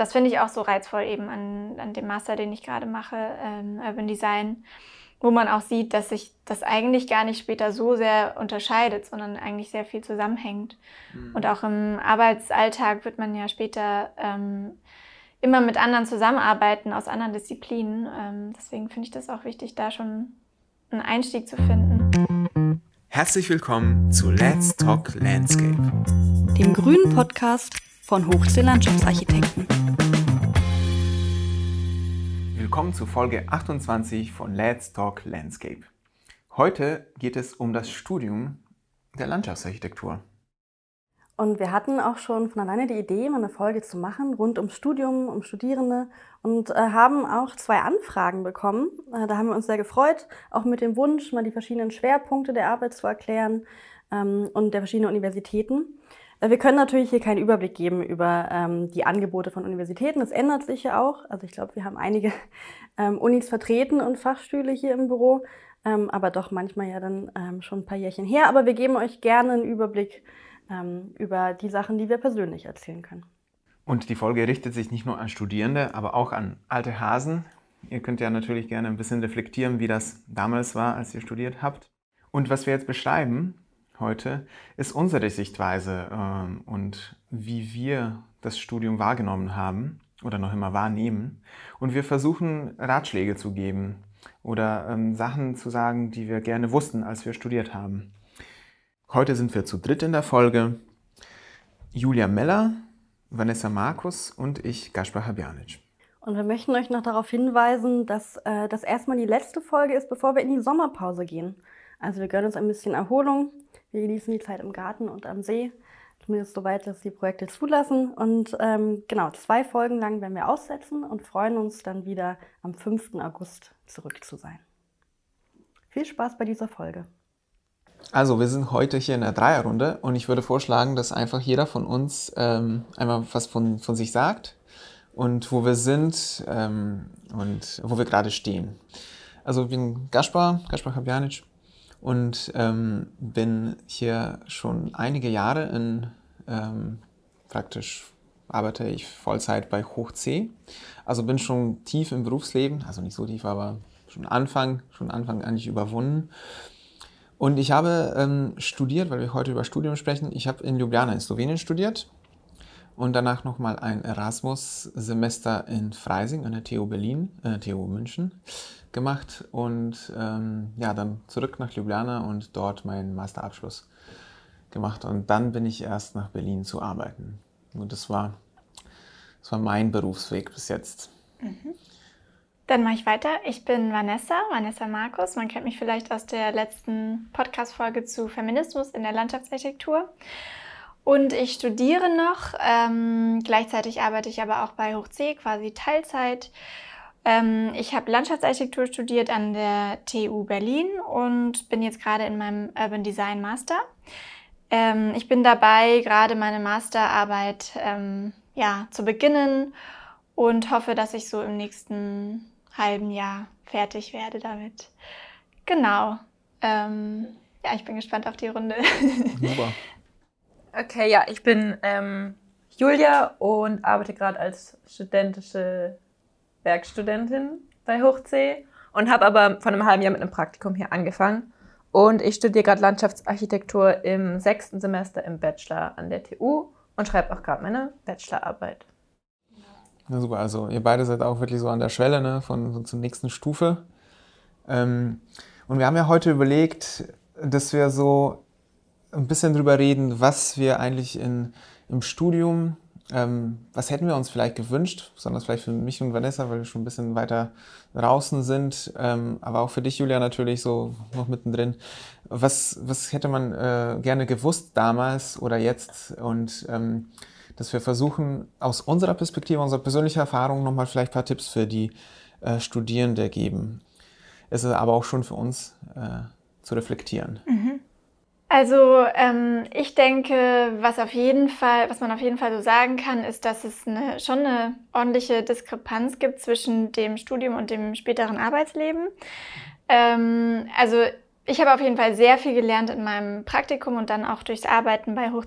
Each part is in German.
das finde ich auch so reizvoll eben an, an dem Master, den ich gerade mache, ähm, Urban Design, wo man auch sieht, dass sich das eigentlich gar nicht später so sehr unterscheidet, sondern eigentlich sehr viel zusammenhängt. Mhm. Und auch im Arbeitsalltag wird man ja später ähm, immer mit anderen zusammenarbeiten aus anderen Disziplinen. Ähm, deswegen finde ich das auch wichtig, da schon einen Einstieg zu finden. Herzlich willkommen zu Let's Talk Landscape, dem grünen Podcast von Hochsee Landschaftsarchitekten. Willkommen zu Folge 28 von Let's Talk Landscape. Heute geht es um das Studium der Landschaftsarchitektur. Und wir hatten auch schon von alleine die Idee, mal eine Folge zu machen rund ums Studium, um Studierende und äh, haben auch zwei Anfragen bekommen. Äh, da haben wir uns sehr gefreut, auch mit dem Wunsch, mal die verschiedenen Schwerpunkte der Arbeit zu erklären ähm, und der verschiedenen Universitäten. Äh, wir können natürlich hier keinen Überblick geben über ähm, die Angebote von Universitäten. Das ändert sich ja auch. Also ich glaube, wir haben einige ähm, Unis vertreten und Fachstühle hier im Büro, ähm, aber doch manchmal ja dann ähm, schon ein paar Jährchen her. Aber wir geben euch gerne einen Überblick ähm, über die Sachen, die wir persönlich erzählen können. Und die Folge richtet sich nicht nur an Studierende, aber auch an alte Hasen. Ihr könnt ja natürlich gerne ein bisschen reflektieren, wie das damals war, als ihr studiert habt. Und was wir jetzt beschreiben, heute, ist unsere Sichtweise ähm, und wie wir das Studium wahrgenommen haben oder noch immer wahrnehmen. Und wir versuchen Ratschläge zu geben oder ähm, Sachen zu sagen, die wir gerne wussten, als wir studiert haben. Heute sind wir zu dritt in der Folge. Julia Meller, Vanessa Markus und ich, Gaspar Habjanic. Und wir möchten euch noch darauf hinweisen, dass äh, das erstmal die letzte Folge ist, bevor wir in die Sommerpause gehen. Also wir gönnen uns ein bisschen Erholung wir genießen die Zeit im Garten und am See, zumindest soweit das die Projekte zulassen. Und ähm, genau, zwei Folgen lang werden wir aussetzen und freuen uns dann wieder am 5. August zurück zu sein. Viel Spaß bei dieser Folge. Also, wir sind heute hier in der Dreierrunde und ich würde vorschlagen, dass einfach jeder von uns ähm, einmal was von, von sich sagt und wo wir sind ähm, und wo wir gerade stehen. Also, ich bin Gaspar, Gaspar Habjanic, und ähm, bin hier schon einige Jahre in ähm, praktisch arbeite ich Vollzeit bei Hoch C. Also bin schon tief im Berufsleben, also nicht so tief, aber schon Anfang, schon Anfang eigentlich überwunden. Und ich habe ähm, studiert, weil wir heute über Studium sprechen, ich habe in Ljubljana in Slowenien studiert und danach nochmal ein Erasmus-Semester in Freising an der TU Berlin, äh, TU München gemacht und ähm, ja, dann zurück nach Ljubljana und dort meinen Masterabschluss gemacht. Und dann bin ich erst nach Berlin zu arbeiten. Und das war, das war mein Berufsweg bis jetzt. Mhm. Dann mache ich weiter. Ich bin Vanessa, Vanessa Markus. Man kennt mich vielleicht aus der letzten Podcast-Folge zu Feminismus in der Landschaftsarchitektur. Und ich studiere noch. Ähm, gleichzeitig arbeite ich aber auch bei Hoch C, quasi Teilzeit. Ähm, ich habe Landschaftsarchitektur studiert an der TU Berlin und bin jetzt gerade in meinem Urban Design Master. Ähm, ich bin dabei, gerade meine Masterarbeit ähm, ja, zu beginnen und hoffe, dass ich so im nächsten halben Jahr fertig werde damit. Genau. Ähm, ja, ich bin gespannt auf die Runde. Super. Okay, ja, ich bin ähm, Julia und arbeite gerade als studentische Werkstudentin bei Hochsee und habe aber vor einem halben Jahr mit einem Praktikum hier angefangen. Und ich studiere gerade Landschaftsarchitektur im sechsten Semester im Bachelor an der TU und schreibe auch gerade meine Bachelorarbeit. Na super, also ihr beide seid auch wirklich so an der Schwelle ne, von, von zur nächsten Stufe. Ähm, und wir haben ja heute überlegt, dass wir so ein bisschen drüber reden, was wir eigentlich in, im Studium ähm, was hätten wir uns vielleicht gewünscht, besonders vielleicht für mich und Vanessa, weil wir schon ein bisschen weiter draußen sind, ähm, aber auch für dich, Julia, natürlich so noch mittendrin. Was, was hätte man äh, gerne gewusst damals oder jetzt und ähm, dass wir versuchen, aus unserer Perspektive, unserer persönlichen Erfahrung nochmal vielleicht ein paar Tipps für die äh, Studierende geben. Es ist aber auch schon für uns äh, zu reflektieren. Mhm. Also ähm, ich denke, was auf jeden Fall, was man auf jeden Fall so sagen kann, ist, dass es eine, schon eine ordentliche Diskrepanz gibt zwischen dem Studium und dem späteren Arbeitsleben. Ähm, also ich habe auf jeden Fall sehr viel gelernt in meinem Praktikum und dann auch durchs Arbeiten bei Hoch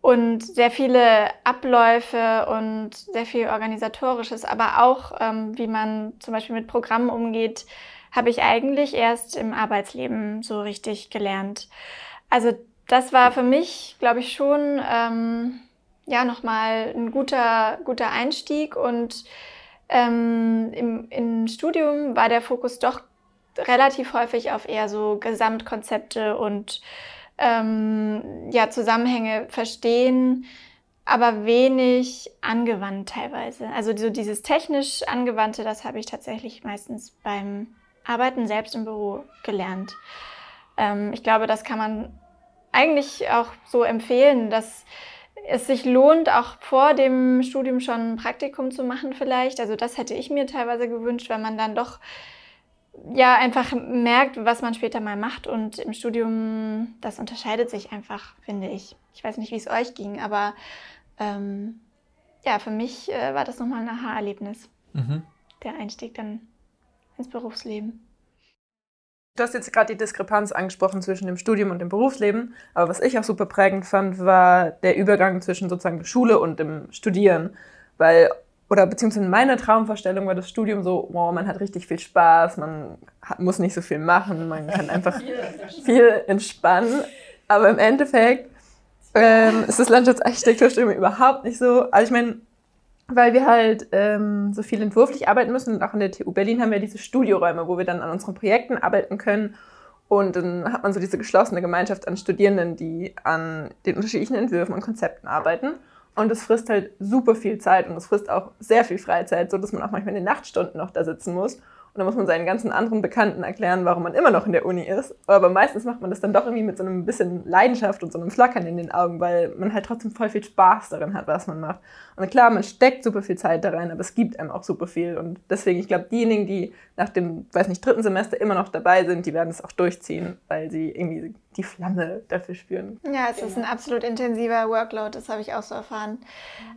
und sehr viele Abläufe und sehr viel organisatorisches, aber auch ähm, wie man zum Beispiel mit Programmen umgeht, habe ich eigentlich erst im Arbeitsleben so richtig gelernt. Also das war für mich, glaube ich, schon ähm, ja nochmal ein guter, guter Einstieg und ähm, im, im Studium war der Fokus doch relativ häufig auf eher so Gesamtkonzepte und ähm, ja, Zusammenhänge verstehen, aber wenig angewandt teilweise. Also so dieses technisch angewandte, das habe ich tatsächlich meistens beim Arbeiten selbst im Büro gelernt. Ähm, ich glaube, das kann man eigentlich auch so empfehlen, dass es sich lohnt, auch vor dem Studium schon ein Praktikum zu machen vielleicht. Also das hätte ich mir teilweise gewünscht, weil man dann doch ja einfach merkt, was man später mal macht. Und im Studium, das unterscheidet sich einfach, finde ich. Ich weiß nicht, wie es euch ging, aber ähm, ja, für mich äh, war das nochmal ein Aha-Erlebnis. Mhm. Der Einstieg dann ins Berufsleben. Du hast jetzt gerade die Diskrepanz angesprochen zwischen dem Studium und dem Berufsleben. Aber was ich auch super prägend fand, war der Übergang zwischen sozusagen der Schule und dem Studieren. Weil, oder beziehungsweise in meiner Traumvorstellung war das Studium so, wow, man hat richtig viel Spaß, man hat, muss nicht so viel machen, man kann einfach viel entspannen. Aber im Endeffekt ähm, ist das Landschaftsarchitekturstudium überhaupt nicht so. Also ich meine, weil wir halt ähm, so viel entwurflich arbeiten müssen. Und auch in der TU Berlin haben wir diese Studioräume, wo wir dann an unseren Projekten arbeiten können. Und dann hat man so diese geschlossene Gemeinschaft an Studierenden, die an den unterschiedlichen Entwürfen und Konzepten arbeiten. Und es frisst halt super viel Zeit und es frisst auch sehr viel Freizeit, so dass man auch manchmal in den Nachtstunden noch da sitzen muss. Und dann muss man seinen ganzen anderen Bekannten erklären, warum man immer noch in der Uni ist. Aber meistens macht man das dann doch irgendwie mit so einem bisschen Leidenschaft und so einem Flackern in den Augen, weil man halt trotzdem voll viel Spaß darin hat, was man macht. Und klar, man steckt super viel Zeit da rein, aber es gibt einem auch super viel. Und deswegen, ich glaube, diejenigen, die nach dem, weiß nicht, dritten Semester immer noch dabei sind, die werden es auch durchziehen, weil sie irgendwie die Flamme dafür spüren. Ja, es ist ein absolut intensiver Workload, das habe ich auch so erfahren.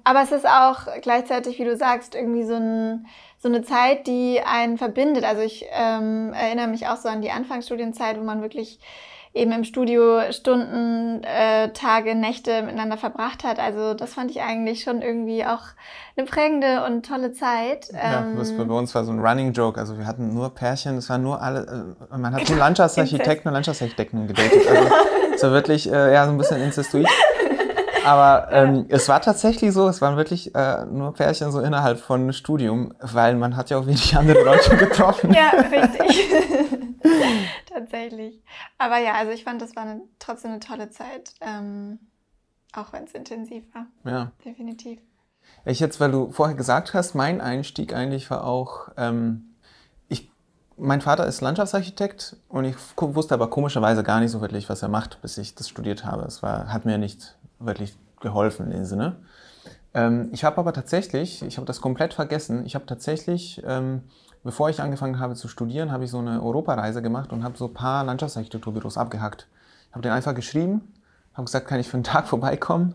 Aber es ist auch gleichzeitig, wie du sagst, irgendwie so ein so eine Zeit, die einen verbindet. Also ich ähm, erinnere mich auch so an die Anfangsstudienzeit, wo man wirklich eben im Studio Stunden, äh, Tage, Nächte miteinander verbracht hat. Also das fand ich eigentlich schon irgendwie auch eine prägende und tolle Zeit. Ja, ähm, bei uns war so ein Running Joke. Also wir hatten nur Pärchen, es waren nur alle, äh, man hat nur Landschaftsarchitekten und Landschaftsarchitekten gedatet. Also es war wirklich äh, ja so ein bisschen incestuig. Aber ähm, es war tatsächlich so, es waren wirklich äh, nur Pärchen so innerhalb von Studium, weil man hat ja auch wenig andere Leute getroffen. ja, richtig. tatsächlich. Aber ja, also ich fand, das war eine, trotzdem eine tolle Zeit, ähm, auch wenn es intensiv war. Ja. Definitiv. Ich jetzt, weil du vorher gesagt hast, mein Einstieg eigentlich war auch, ähm, ich, mein Vater ist Landschaftsarchitekt und ich wusste aber komischerweise gar nicht so wirklich, was er macht, bis ich das studiert habe. Es war, hat mir nicht wirklich geholfen in dem Sinne. Ähm, ich habe aber tatsächlich, ich habe das komplett vergessen, ich habe tatsächlich, ähm, bevor ich angefangen habe zu studieren, habe ich so eine Europareise gemacht und habe so ein paar Landschaftsarchitekturbüros abgehackt. Ich habe den einfach geschrieben, habe gesagt, kann ich für einen Tag vorbeikommen?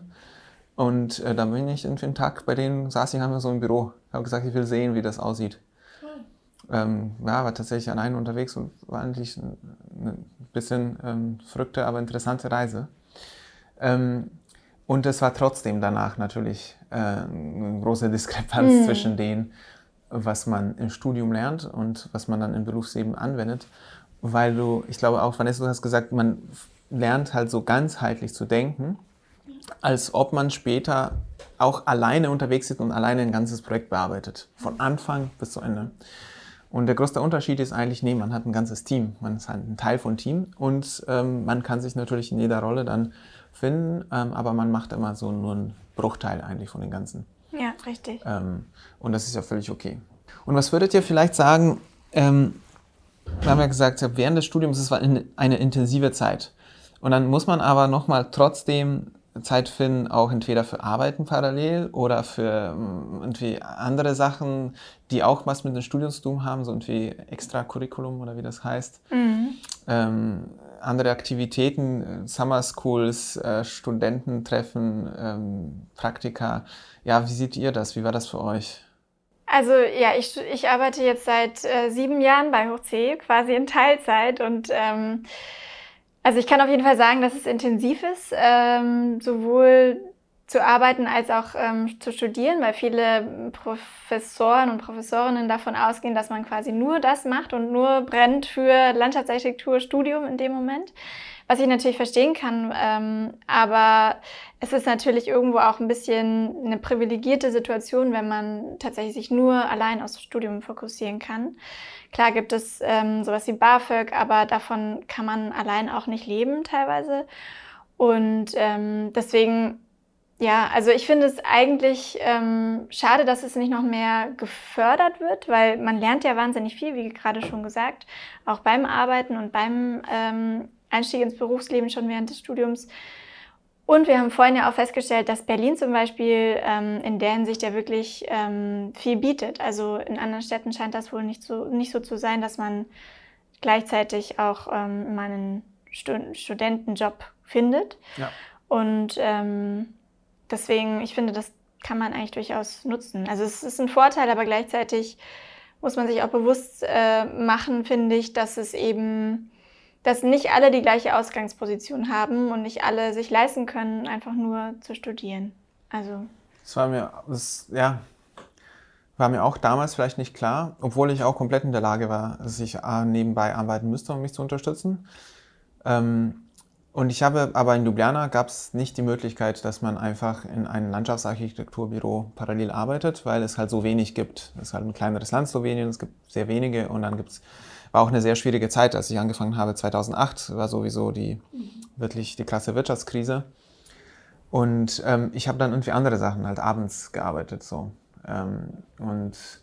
Und äh, dann bin ich für einen Tag bei denen, saß ich einmal so im Büro. Ich habe gesagt, ich will sehen, wie das aussieht. Ähm, ja, war tatsächlich allein unterwegs und war eigentlich ein, ein bisschen ähm, verrückte, aber interessante Reise. Ähm, und es war trotzdem danach natürlich äh, eine große Diskrepanz mhm. zwischen dem, was man im Studium lernt und was man dann im Berufsleben anwendet. Weil du, ich glaube auch, Vanessa, du hast gesagt, man lernt halt so ganzheitlich zu denken, als ob man später auch alleine unterwegs ist und alleine ein ganzes Projekt bearbeitet. Von Anfang bis zu Ende. Und der größte Unterschied ist eigentlich, nee, man hat ein ganzes Team. Man ist halt ein Teil von Team und ähm, man kann sich natürlich in jeder Rolle dann finden, ähm, aber man macht immer so nur einen Bruchteil eigentlich von den Ganzen. Ja, richtig. Ähm, und das ist ja völlig okay. Und was würdet ihr vielleicht sagen, ähm, wir haben ja gesagt, während des Studiums ist es eine intensive Zeit. Und dann muss man aber nochmal trotzdem Zeit finden, auch entweder für Arbeiten parallel oder für ähm, irgendwie andere Sachen, die auch was mit dem Studium zu tun haben, so irgendwie Extracurriculum oder wie das heißt. Mhm. Ähm, andere Aktivitäten, Summer Schools, äh, Studententreffen, ähm, Praktika. Ja, wie seht ihr das? Wie war das für euch? Also ja, ich, ich arbeite jetzt seit äh, sieben Jahren bei Hoch C, quasi in Teilzeit und ähm, also ich kann auf jeden Fall sagen, dass es intensiv ist, ähm, sowohl zu arbeiten als auch ähm, zu studieren, weil viele Professoren und Professorinnen davon ausgehen, dass man quasi nur das macht und nur brennt für Landschaftsarchitekturstudium in dem Moment. Was ich natürlich verstehen kann, ähm, aber es ist natürlich irgendwo auch ein bisschen eine privilegierte Situation, wenn man tatsächlich sich nur allein aufs Studium fokussieren kann. Klar gibt es ähm, sowas wie BAföG, aber davon kann man allein auch nicht leben teilweise. Und ähm, deswegen ja, also ich finde es eigentlich ähm, schade, dass es nicht noch mehr gefördert wird, weil man lernt ja wahnsinnig viel, wie gerade schon gesagt, auch beim Arbeiten und beim ähm, Einstieg ins Berufsleben schon während des Studiums. Und wir haben vorhin ja auch festgestellt, dass Berlin zum Beispiel ähm, in der Hinsicht ja wirklich ähm, viel bietet. Also in anderen Städten scheint das wohl nicht so, nicht so zu sein, dass man gleichzeitig auch ähm, mal einen Stud Studentenjob findet. Ja. Und ähm, deswegen, ich finde, das kann man eigentlich durchaus nutzen. Also es ist ein Vorteil, aber gleichzeitig muss man sich auch bewusst äh, machen, finde ich, dass es eben, dass nicht alle die gleiche Ausgangsposition haben und nicht alle sich leisten können, einfach nur zu studieren. Also. Das war mir, das, ja, war mir auch damals vielleicht nicht klar, obwohl ich auch komplett in der Lage war, dass ich äh, nebenbei arbeiten müsste, um mich zu unterstützen. Ähm, und ich habe, aber in Ljubljana gab es nicht die Möglichkeit, dass man einfach in einem Landschaftsarchitekturbüro parallel arbeitet, weil es halt so wenig gibt. Es ist halt ein kleineres Land, Slowenien, es gibt sehr wenige und dann gibt's, war auch eine sehr schwierige Zeit, als ich angefangen habe, 2008, war sowieso die, wirklich die krasse Wirtschaftskrise. Und ähm, ich habe dann irgendwie andere Sachen, halt abends gearbeitet, so. Ähm, und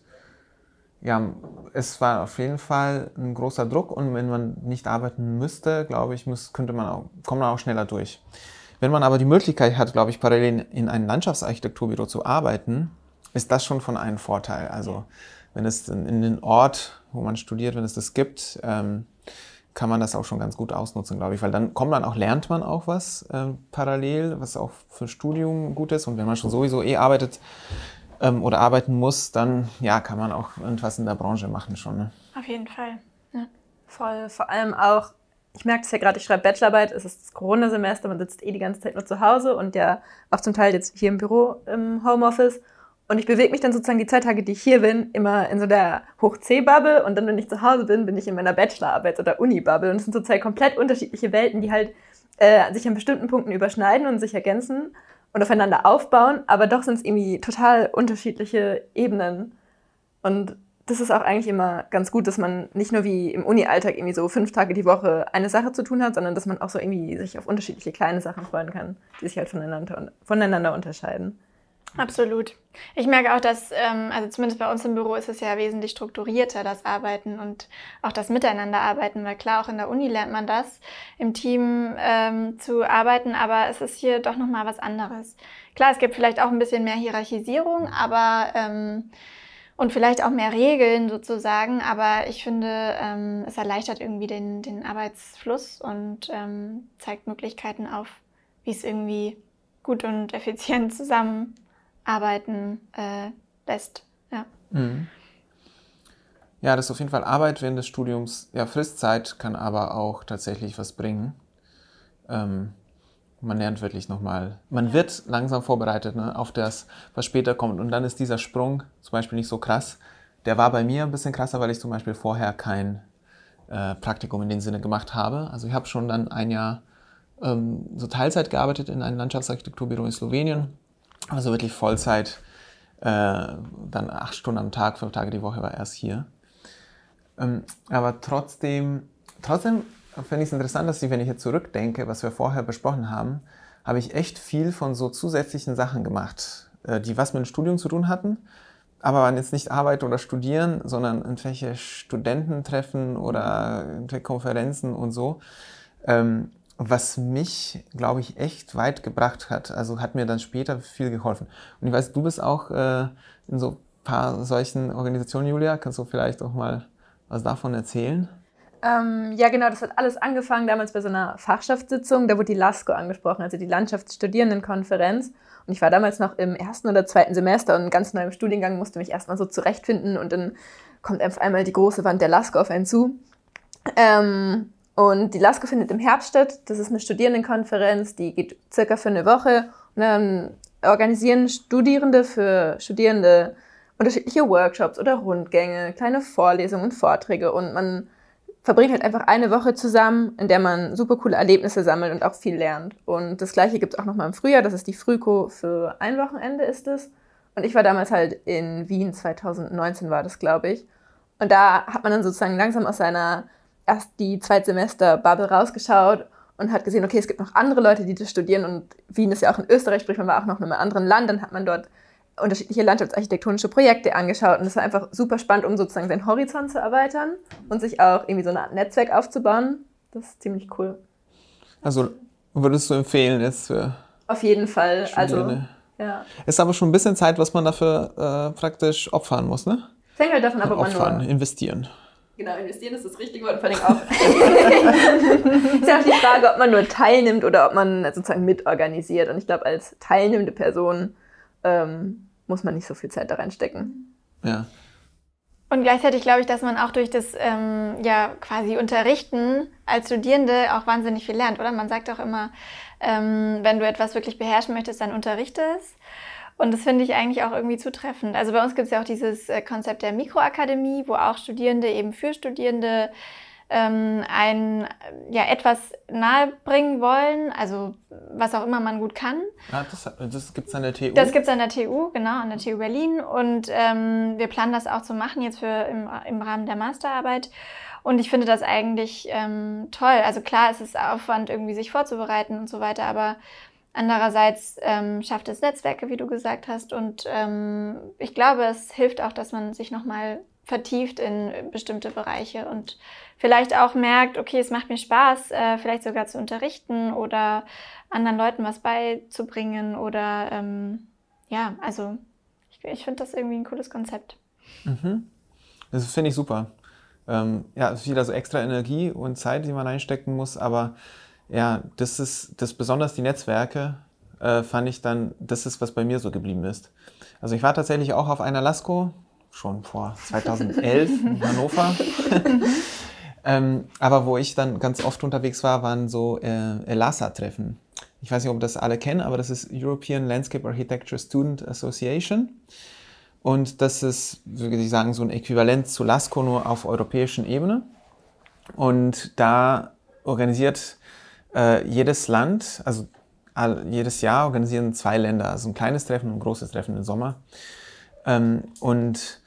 ja, es war auf jeden Fall ein großer Druck und wenn man nicht arbeiten müsste, glaube ich, muss, könnte man auch, kommt man auch schneller durch. Wenn man aber die Möglichkeit hat, glaube ich, parallel in einem Landschaftsarchitekturbüro zu arbeiten, ist das schon von einem Vorteil. Also wenn es in, den Ort, wo man studiert, wenn es das gibt, ähm, kann man das auch schon ganz gut ausnutzen, glaube ich, weil dann kommt man auch, lernt man auch was äh, parallel, was auch für Studium gut ist. Und wenn man schon sowieso eh arbeitet, ähm, oder arbeiten muss, dann ja, kann man auch irgendwas in der Branche machen schon. Ne? Auf jeden Fall. Ja. Voll. Vor allem auch, ich merke es ja gerade, ich schreibe Bachelorarbeit, es ist das Corona-Semester, man sitzt eh die ganze Zeit nur zu Hause und ja auch zum Teil jetzt hier im Büro im Homeoffice. Und ich bewege mich dann sozusagen die zwei Tage, die ich hier bin, immer in so der Hoch-C-Bubble und dann, wenn ich zu Hause bin, bin ich in meiner Bachelorarbeit oder Uni-Bubble. Und es sind so zwei komplett unterschiedliche Welten, die halt äh, sich an bestimmten Punkten überschneiden und sich ergänzen und aufeinander aufbauen, aber doch sind es irgendwie total unterschiedliche Ebenen. Und das ist auch eigentlich immer ganz gut, dass man nicht nur wie im Uni-Alltag irgendwie so fünf Tage die Woche eine Sache zu tun hat, sondern dass man auch so irgendwie sich auf unterschiedliche kleine Sachen freuen kann, die sich halt voneinander, voneinander unterscheiden. Absolut. Ich merke auch, dass, ähm, also zumindest bei uns im Büro ist es ja wesentlich strukturierter, das Arbeiten und auch das Miteinanderarbeiten, weil klar, auch in der Uni lernt man das, im Team ähm, zu arbeiten, aber es ist hier doch nochmal was anderes. Klar, es gibt vielleicht auch ein bisschen mehr Hierarchisierung, aber ähm, und vielleicht auch mehr Regeln sozusagen, aber ich finde, ähm, es erleichtert irgendwie den, den Arbeitsfluss und ähm, zeigt Möglichkeiten auf, wie es irgendwie gut und effizient zusammen arbeiten äh, lässt. Ja. Mhm. ja, das ist auf jeden Fall Arbeit während des Studiums. Ja, Fristzeit kann aber auch tatsächlich was bringen. Ähm, man lernt wirklich nochmal, man wird langsam vorbereitet ne, auf das, was später kommt. Und dann ist dieser Sprung zum Beispiel nicht so krass. Der war bei mir ein bisschen krasser, weil ich zum Beispiel vorher kein äh, Praktikum in dem Sinne gemacht habe. Also ich habe schon dann ein Jahr ähm, so Teilzeit gearbeitet in einem Landschaftsarchitekturbüro in Slowenien also wirklich Vollzeit, äh, dann acht Stunden am Tag, fünf Tage die Woche war erst hier. Ähm, aber trotzdem, trotzdem finde ich es interessant, dass ich, wenn ich jetzt zurückdenke, was wir vorher besprochen haben, habe ich echt viel von so zusätzlichen Sachen gemacht, äh, die was mit dem Studium zu tun hatten, aber waren jetzt nicht Arbeit oder Studieren, sondern irgendwelche Studententreffen oder irgendwelche Konferenzen und so. Ähm, was mich, glaube ich, echt weit gebracht hat. Also hat mir dann später viel geholfen. Und ich weiß, du bist auch äh, in so ein paar solchen Organisationen, Julia. Kannst du vielleicht auch mal was davon erzählen? Ähm, ja, genau, das hat alles angefangen damals bei so einer Fachschaftssitzung. Da wurde die LASCO angesprochen, also die Landschaftsstudierendenkonferenz. Und ich war damals noch im ersten oder zweiten Semester und ganz neu im Studiengang musste mich erstmal so zurechtfinden und dann kommt auf einmal die große Wand der LASCO auf einen zu. Ähm, und die LASCO findet im Herbst statt. Das ist eine Studierendenkonferenz, die geht circa für eine Woche. Und dann organisieren Studierende für Studierende unterschiedliche Workshops oder Rundgänge, kleine Vorlesungen, Vorträge und man verbringt halt einfach eine Woche zusammen, in der man super coole Erlebnisse sammelt und auch viel lernt. Und das gleiche gibt es auch nochmal im Frühjahr, das ist die Frühko für ein Wochenende ist es. Und ich war damals halt in Wien, 2019 war das, glaube ich. Und da hat man dann sozusagen langsam aus seiner erst die Zweitsemester-Bubble rausgeschaut und hat gesehen, okay, es gibt noch andere Leute, die das studieren und Wien ist ja auch in Österreich, sprich man war auch noch in einem anderen Land, dann hat man dort unterschiedliche landschaftsarchitektonische Projekte angeschaut und das war einfach super spannend, um sozusagen seinen Horizont zu erweitern und sich auch irgendwie so eine Art Netzwerk aufzubauen. Das ist ziemlich cool. Also würdest du empfehlen jetzt für Auf jeden Fall. Also ja. Ist aber schon ein bisschen Zeit, was man dafür äh, praktisch opfern muss, ne? Fängt halt davon ab, ob man opfern, nur investieren. Genau, investieren ist das richtige Wort, vor allem auch. ist ja auch die Frage, ob man nur teilnimmt oder ob man sozusagen mitorganisiert. Und ich glaube, als teilnehmende Person ähm, muss man nicht so viel Zeit da reinstecken. Ja. Und gleichzeitig glaube ich, dass man auch durch das ähm, ja quasi Unterrichten als Studierende auch wahnsinnig viel lernt, oder? Man sagt auch immer, ähm, wenn du etwas wirklich beherrschen möchtest, dann unterrichte es. Und das finde ich eigentlich auch irgendwie zutreffend. Also bei uns gibt es ja auch dieses äh, Konzept der Mikroakademie, wo auch Studierende eben für Studierende ähm, ein ja etwas nahebringen wollen, also was auch immer man gut kann. Ja, das, das gibt es an der TU. Das gibt es an der TU, genau, an der TU Berlin. Und ähm, wir planen das auch zu machen jetzt für im, im Rahmen der Masterarbeit. Und ich finde das eigentlich ähm, toll. Also klar, es ist Aufwand, irgendwie sich vorzubereiten und so weiter, aber Andererseits ähm, schafft es Netzwerke, wie du gesagt hast. Und ähm, ich glaube, es hilft auch, dass man sich nochmal vertieft in bestimmte Bereiche und vielleicht auch merkt, okay, es macht mir Spaß, äh, vielleicht sogar zu unterrichten oder anderen Leuten was beizubringen oder ähm, ja, also ich, ich finde das irgendwie ein cooles Konzept. Mhm. Das finde ich super. Ähm, ja, es ist wieder so extra Energie und Zeit, die man einstecken muss, aber ja, das ist das besonders die Netzwerke äh, fand ich dann, das ist was bei mir so geblieben ist. Also ich war tatsächlich auch auf einer Lasco schon vor 2011 in Hannover. ähm, aber wo ich dann ganz oft unterwegs war, waren so äh, ELASA-Treffen. Ich weiß nicht, ob das alle kennen, aber das ist European Landscape Architecture Student Association. Und das ist, würde ich sagen, so ein Äquivalent zu LASCO nur auf europäischen Ebene. Und da organisiert äh, jedes Land, also all, jedes Jahr organisieren zwei Länder, also ein kleines Treffen und ein großes Treffen im Sommer. Ähm, und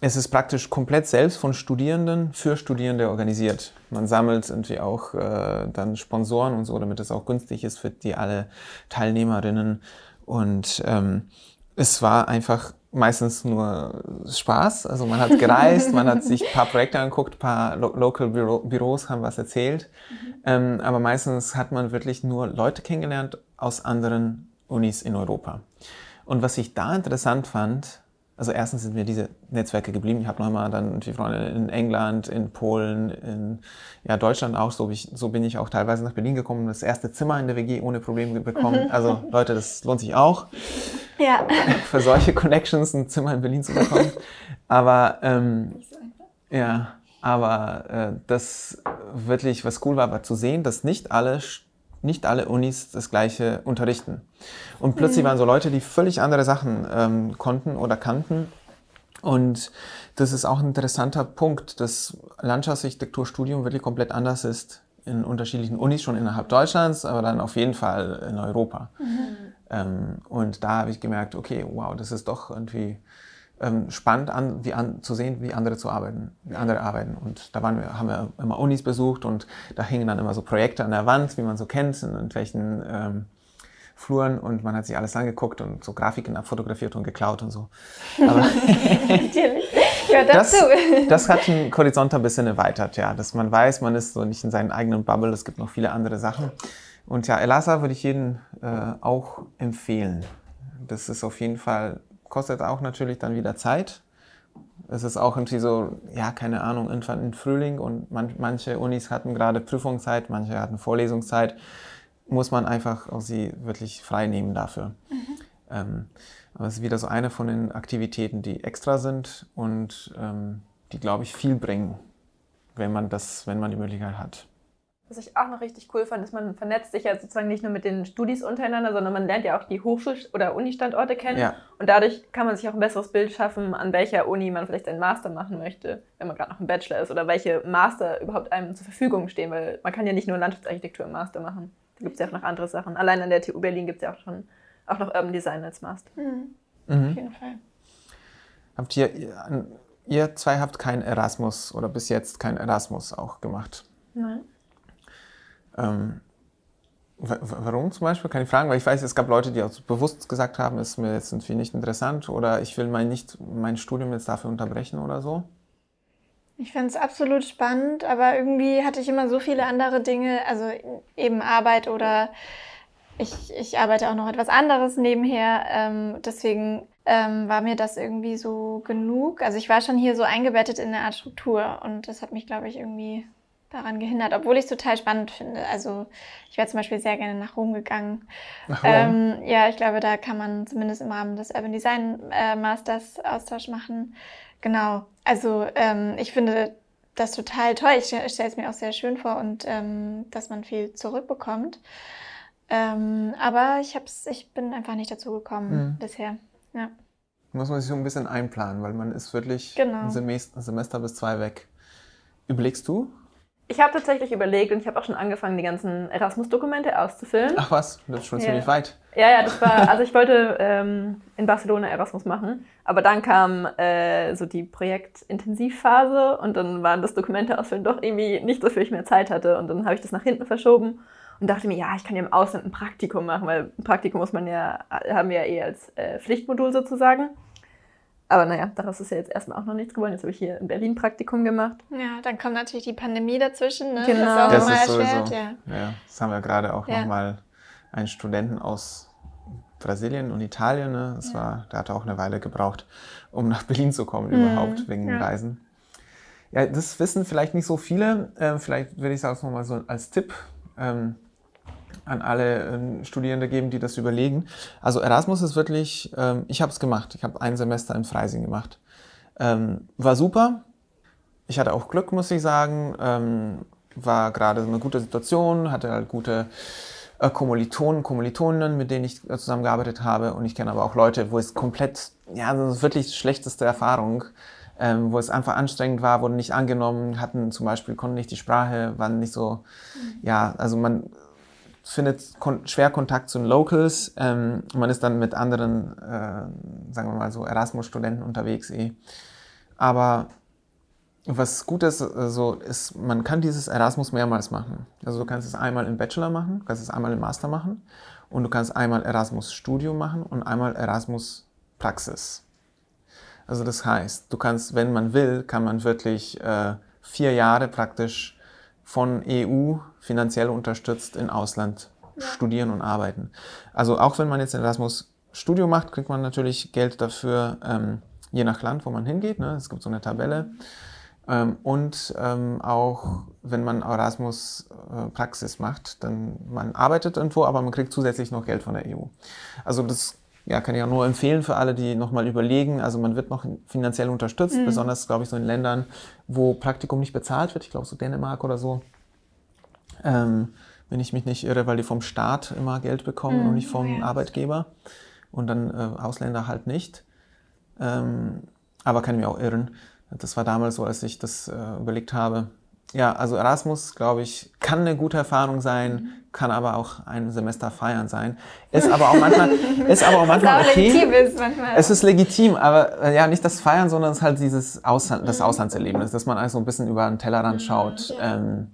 es ist praktisch komplett selbst von Studierenden für Studierende organisiert. Man sammelt irgendwie auch äh, dann Sponsoren und so, damit es auch günstig ist für die alle Teilnehmerinnen. Und ähm, es war einfach meistens nur Spaß. Also man hat gereist, man hat sich ein paar Projekte angeguckt, ein paar Lo Local Büro Büros haben was erzählt. Mhm. Ähm, aber meistens hat man wirklich nur Leute kennengelernt aus anderen Unis in Europa. Und was ich da interessant fand, also erstens sind mir diese Netzwerke geblieben. Ich habe nochmal dann irgendwie Freunde in England, in Polen, in ja, Deutschland auch. So, ich, so bin ich auch teilweise nach Berlin gekommen, das erste Zimmer in der WG ohne Probleme bekommen. Mhm. Also Leute, das lohnt sich auch. Ja. Für solche Connections ein Zimmer in Berlin zu bekommen. Aber ähm, ja, aber äh, das wirklich, was cool war, war zu sehen, dass nicht alle nicht alle Unis das gleiche unterrichten. Und plötzlich mhm. waren so Leute, die völlig andere Sachen ähm, konnten oder kannten. Und das ist auch ein interessanter Punkt, dass Landschaftsarchitekturstudium wirklich komplett anders ist in unterschiedlichen Unis, schon innerhalb Deutschlands, aber dann auf jeden Fall in Europa. Mhm. Ähm, und da habe ich gemerkt, okay, wow, das ist doch irgendwie ähm, spannend an, wie an, zu sehen, wie andere zu arbeiten, wie andere arbeiten. Und da waren wir, haben wir immer Unis besucht und da hingen dann immer so Projekte an der Wand, wie man so kennt, in irgendwelchen ähm, Fluren und man hat sich alles angeguckt und so Grafiken abfotografiert und geklaut und so. Aber Natürlich. Ja. Das, das hat den Horizont ein bisschen erweitert, ja, dass man weiß, man ist so nicht in seinen eigenen Bubble, es gibt noch viele andere Sachen. Und ja, Elasa würde ich jedem äh, auch empfehlen. Das ist auf jeden Fall kostet auch natürlich dann wieder Zeit. Es ist auch irgendwie so, ja, keine Ahnung, irgendwann im Frühling und man, manche Unis hatten gerade Prüfungszeit, manche hatten Vorlesungszeit, muss man einfach auch sie wirklich frei nehmen dafür. Mhm. Ähm, aber es ist wieder so eine von den Aktivitäten, die extra sind und ähm, die, glaube ich, viel bringen, wenn man das, wenn man die Möglichkeit hat. Was ich auch noch richtig cool fand, ist, man vernetzt sich ja sozusagen nicht nur mit den Studis untereinander, sondern man lernt ja auch die Hochschul- oder Uni-Standorte kennen. Ja. Und dadurch kann man sich auch ein besseres Bild schaffen, an welcher Uni man vielleicht einen Master machen möchte, wenn man gerade noch ein Bachelor ist, oder welche Master überhaupt einem zur Verfügung stehen, weil man kann ja nicht nur Landschaftsarchitektur im Master machen. Da gibt es ja auch noch andere Sachen. Allein an der TU Berlin gibt es ja auch schon auch noch Urban Design als Master. Mhm. Mhm. Auf jeden Fall. Habt ihr, ihr zwei habt kein Erasmus oder bis jetzt kein Erasmus auch gemacht? Nein. Ähm, wa- wa- warum zum Beispiel? Kann ich fragen? Weil ich weiß, es gab Leute, die auch bewusst gesagt haben, ist mir jetzt irgendwie nicht interessant oder ich will mein, nicht mein Studium jetzt dafür unterbrechen oder so. Ich fand es absolut spannend, aber irgendwie hatte ich immer so viele andere Dinge, also eben Arbeit oder ich, ich arbeite auch noch etwas anderes nebenher. Ähm, deswegen ähm, war mir das irgendwie so genug. Also ich war schon hier so eingebettet in eine Art Struktur und das hat mich, glaube ich, irgendwie daran gehindert, obwohl ich es total spannend finde. Also ich wäre zum Beispiel sehr gerne nach Rom gegangen. Ach, Ähm, ja, ich glaube, da kann man zumindest im Rahmen des Urban Design äh, Masters Austausch machen. Genau. Also ähm, ich finde das total toll. Ich, stell- ich stelle es mir auch sehr schön vor und ähm, dass man viel zurückbekommt. Ähm, aber ich hab's, ich bin einfach nicht dazu gekommen Mhm. bisher. Ja. Muss man sich so ein bisschen einplanen, weil man ist wirklich Genau. ein Semester bis zwei weg. Überlegst du? Ich habe tatsächlich überlegt und ich habe auch schon angefangen, die ganzen Erasmus-Dokumente auszufüllen. Ach was, das ist schon Ja. ziemlich weit. Ja, ja, das war, also ich wollte ähm, in Barcelona Erasmus machen, aber dann kam äh, so die Projektintensivphase und dann waren das Dokumente ausfüllen doch irgendwie nicht, wofür ich mehr Zeit hatte und dann habe ich das nach hinten verschoben und dachte mir, ja, ich kann ja im Ausland ein Praktikum machen, weil ein Praktikum muss man ja, haben wir ja eh als äh, Pflichtmodul sozusagen. Aber naja, daraus ist ja jetzt erstmal auch noch nichts geworden. Jetzt habe ich hier in Berlin Praktikum gemacht. Ja, dann kommt natürlich die Pandemie dazwischen, ne? Genau. Das ist auch Das ist sowieso. erschwert, ja. Ja, das haben wir gerade auch Ja. nochmal einen Studenten aus Brasilien und Italien. Ne? Das war, der hatte auch eine Weile gebraucht, um nach Berlin zu kommen Mhm. überhaupt wegen Ja. Reisen. Ja, das wissen vielleicht nicht so viele. Ähm, vielleicht würde ich es auch nochmal so als Tipp ähm, an alle ähm, Studierende geben, die das überlegen. Also Erasmus ist wirklich, ähm, ich habe es gemacht. Ich habe ein Semester in Freising gemacht. Ähm, war super. Ich hatte auch Glück, muss ich sagen. Ähm, war gerade eine gute Situation, hatte halt gute äh, Kommilitonen, Kommilitoninnen, mit denen ich äh, zusammengearbeitet habe. Und ich kenne aber auch Leute, wo es komplett, ja, das ist wirklich die schlechteste Erfahrung, ähm, wo es einfach anstrengend war, wurden nicht angenommen, hatten zum Beispiel, konnten nicht die Sprache, waren nicht so, ja, also man findet kon schwer Kontakt zu den Locals. Ähm, man ist dann mit anderen, äh, sagen wir mal so, Erasmus-Studenten unterwegs eh. Aber was gut ist, also ist, man kann dieses Erasmus mehrmals machen. Also du kannst es einmal im Bachelor machen, kannst es einmal im Master machen und du kannst einmal Erasmus Studium machen und einmal Erasmus Praxis. Also das heißt, du kannst, wenn man will, kann man wirklich äh, vier Jahre praktisch von EU finanziell unterstützt in Ausland studieren und arbeiten. Also auch wenn man jetzt ein Erasmus Studium macht, kriegt man natürlich Geld dafür, ähm, je nach Land, wo man hingeht. Ne? Es gibt so eine Tabelle. Ähm, und ähm, auch wenn man Erasmus äh, Praxis macht, dann man arbeitet irgendwo, aber man kriegt zusätzlich noch Geld von der EU. Also das ja, kann ich auch nur empfehlen für alle, die nochmal überlegen. Also man wird noch finanziell unterstützt, besonders, glaube ich, so in Ländern, wo Praktikum nicht bezahlt wird. Ich glaube, so Dänemark oder so. Ähm, wenn ich mich nicht irre, weil die vom Staat immer Geld bekommen und nicht vom ja. Arbeitgeber. Und dann äh, Ausländer halt nicht. Ähm, aber kann ich mich auch irren. Das war damals so, als ich das äh, überlegt habe. Ja, also Erasmus, glaube ich, kann eine gute Erfahrung sein, kann aber auch ein Semester feiern sein. Ist aber auch manchmal, ist aber auch manchmal auch okay. legitim ist manchmal. Es ist legitim, aber äh, ja, nicht das Feiern, sondern es ist halt dieses Ausland, das Auslandserlebnis, dass man also so ein bisschen über den Tellerrand schaut. Ähm,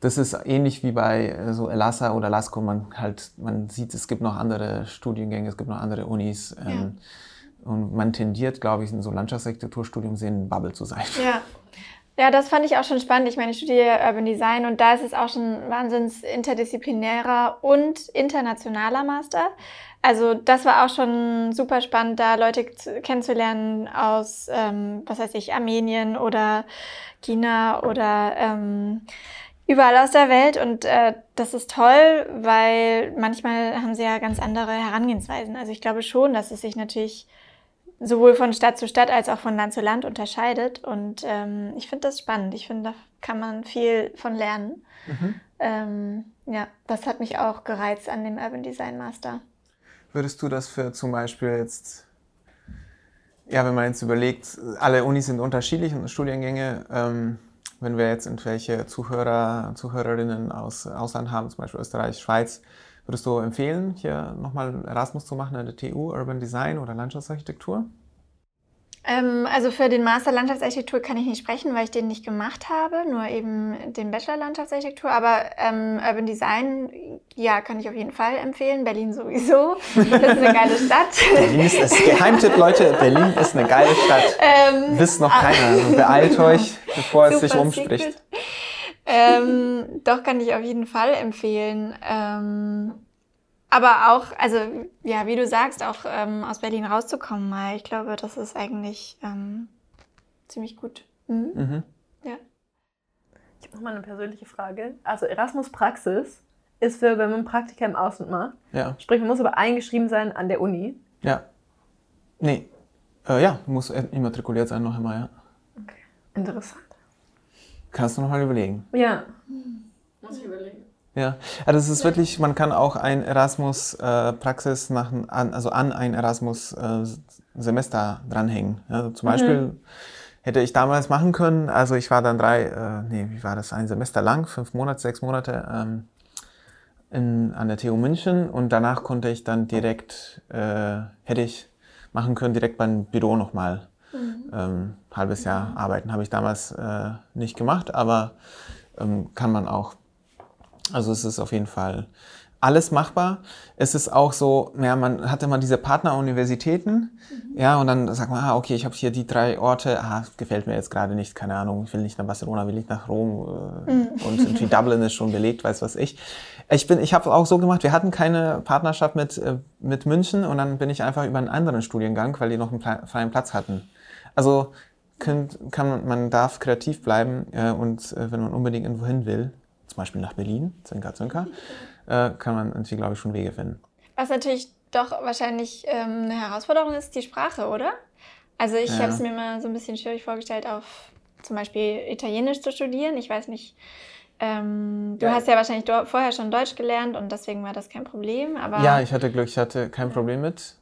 das ist ähnlich wie bei äh, so Elasa oder Lasco. Man halt, man sieht, es gibt noch andere Studiengänge, es gibt noch andere Unis. Ähm, Und man tendiert, glaube ich, in so Landschaftsarchitekturstudium sehen, Bubble zu sein. Ja. Ja, das fand ich auch schon spannend. Ich meine, ich studiere Urban Design und da ist es auch schon wahnsinns interdisziplinärer und internationaler Master. Also das war auch schon super spannend, da Leute zu- kennenzulernen aus, ähm, was weiß ich, Armenien oder China oder ähm, überall aus der Welt. Und äh, das ist toll, weil manchmal haben sie ja ganz andere Herangehensweisen. Also ich glaube schon, dass es sich natürlich sowohl von Stadt zu Stadt als auch von Land zu Land unterscheidet. Und ähm, ich finde das spannend. Ich finde, da kann man viel von lernen. ähm, ja, das hat mich auch gereizt an dem Urban Design Master. Würdest du das für zum Beispiel jetzt, ja, wenn man jetzt überlegt, alle Unis sind unterschiedlich und Studiengänge, ähm, wenn wir jetzt irgendwelche Zuhörer, Zuhörerinnen aus Ausland haben, zum Beispiel Österreich, Schweiz, würdest du empfehlen, hier nochmal Erasmus zu machen an der TU, Urban Design oder Landschaftsarchitektur? Ähm, also für den Master Landschaftsarchitektur kann ich nicht sprechen, weil ich den nicht gemacht habe, nur eben den Bachelor Landschaftsarchitektur. Aber ähm, Urban Design, ja, kann ich auf jeden Fall empfehlen. Berlin sowieso. Das ist eine geile Stadt. Berlin ist das Geheimtipp, Leute. Berlin ist eine geile Stadt. Ähm, Wisst noch keiner. Also beeilt euch, bevor es sich umspricht. Ähm, doch kann ich auf jeden Fall empfehlen. Ähm, aber auch, also ja, wie du sagst, auch ähm, aus Berlin rauszukommen mal. Ich glaube, das ist eigentlich ähm, ziemlich gut. Mhm. Mhm. Ja. Ich habe nochmal eine persönliche Frage. Also Erasmus Praxis ist für, wenn man Praktika im Ausland macht. Ja. Sprich, man muss aber eingeschrieben sein an der Uni. Ja. Nee. Äh, ja, muss immatrikuliert sein noch immer, ja. Okay. Interessant. Kannst du nochmal überlegen. Ja. Muss ich überlegen. Ja, also es ist wirklich, man kann auch ein Erasmus-Praxis äh, machen, an, also an ein Erasmus-Semester äh, dranhängen. Ja, zum mhm. Beispiel hätte ich damals machen können, also ich war dann drei, äh, nee, wie war das, ein Semester lang, fünf Monate, sechs Monate ähm, in, an der TU München und danach konnte ich dann direkt, äh, hätte ich machen können, direkt beim Büro nochmal mhm. ähm, halbes Jahr mhm. arbeiten. Habe ich damals äh, nicht gemacht, aber ähm, kann man auch also es ist auf jeden Fall alles machbar. Es ist auch so, ja, man hat immer diese Partneruniversitäten, mhm. ja, und dann sagt man, ah, okay, ich habe hier die drei Orte, ah, gefällt mir jetzt gerade nicht, keine Ahnung, ich will nicht nach Barcelona, will nicht nach Rom äh, mhm. und irgendwie Dublin ist schon belegt, weiß was ich. Ich bin, ich habe auch so gemacht, wir hatten keine Partnerschaft mit, äh, mit München und dann bin ich einfach über einen anderen Studiengang, weil die noch einen freien Platz hatten. Also könnt, kann man, man darf kreativ bleiben äh, und äh, wenn man unbedingt irgendwo hin will, zum Beispiel nach Berlin, Zinker, Zinker, äh, kann man irgendwie, glaube ich, schon Wege finden. Was natürlich doch wahrscheinlich ähm, eine Herausforderung ist, die Sprache, oder? Also ich ja. habe es mir mal so ein bisschen schwierig vorgestellt, auf zum Beispiel Italienisch zu studieren. Ich weiß nicht, ähm, du ja. hast ja wahrscheinlich vorher schon Deutsch gelernt und deswegen war das kein Problem. Aber ja, ich hatte Glück, ich hatte kein Problem mit.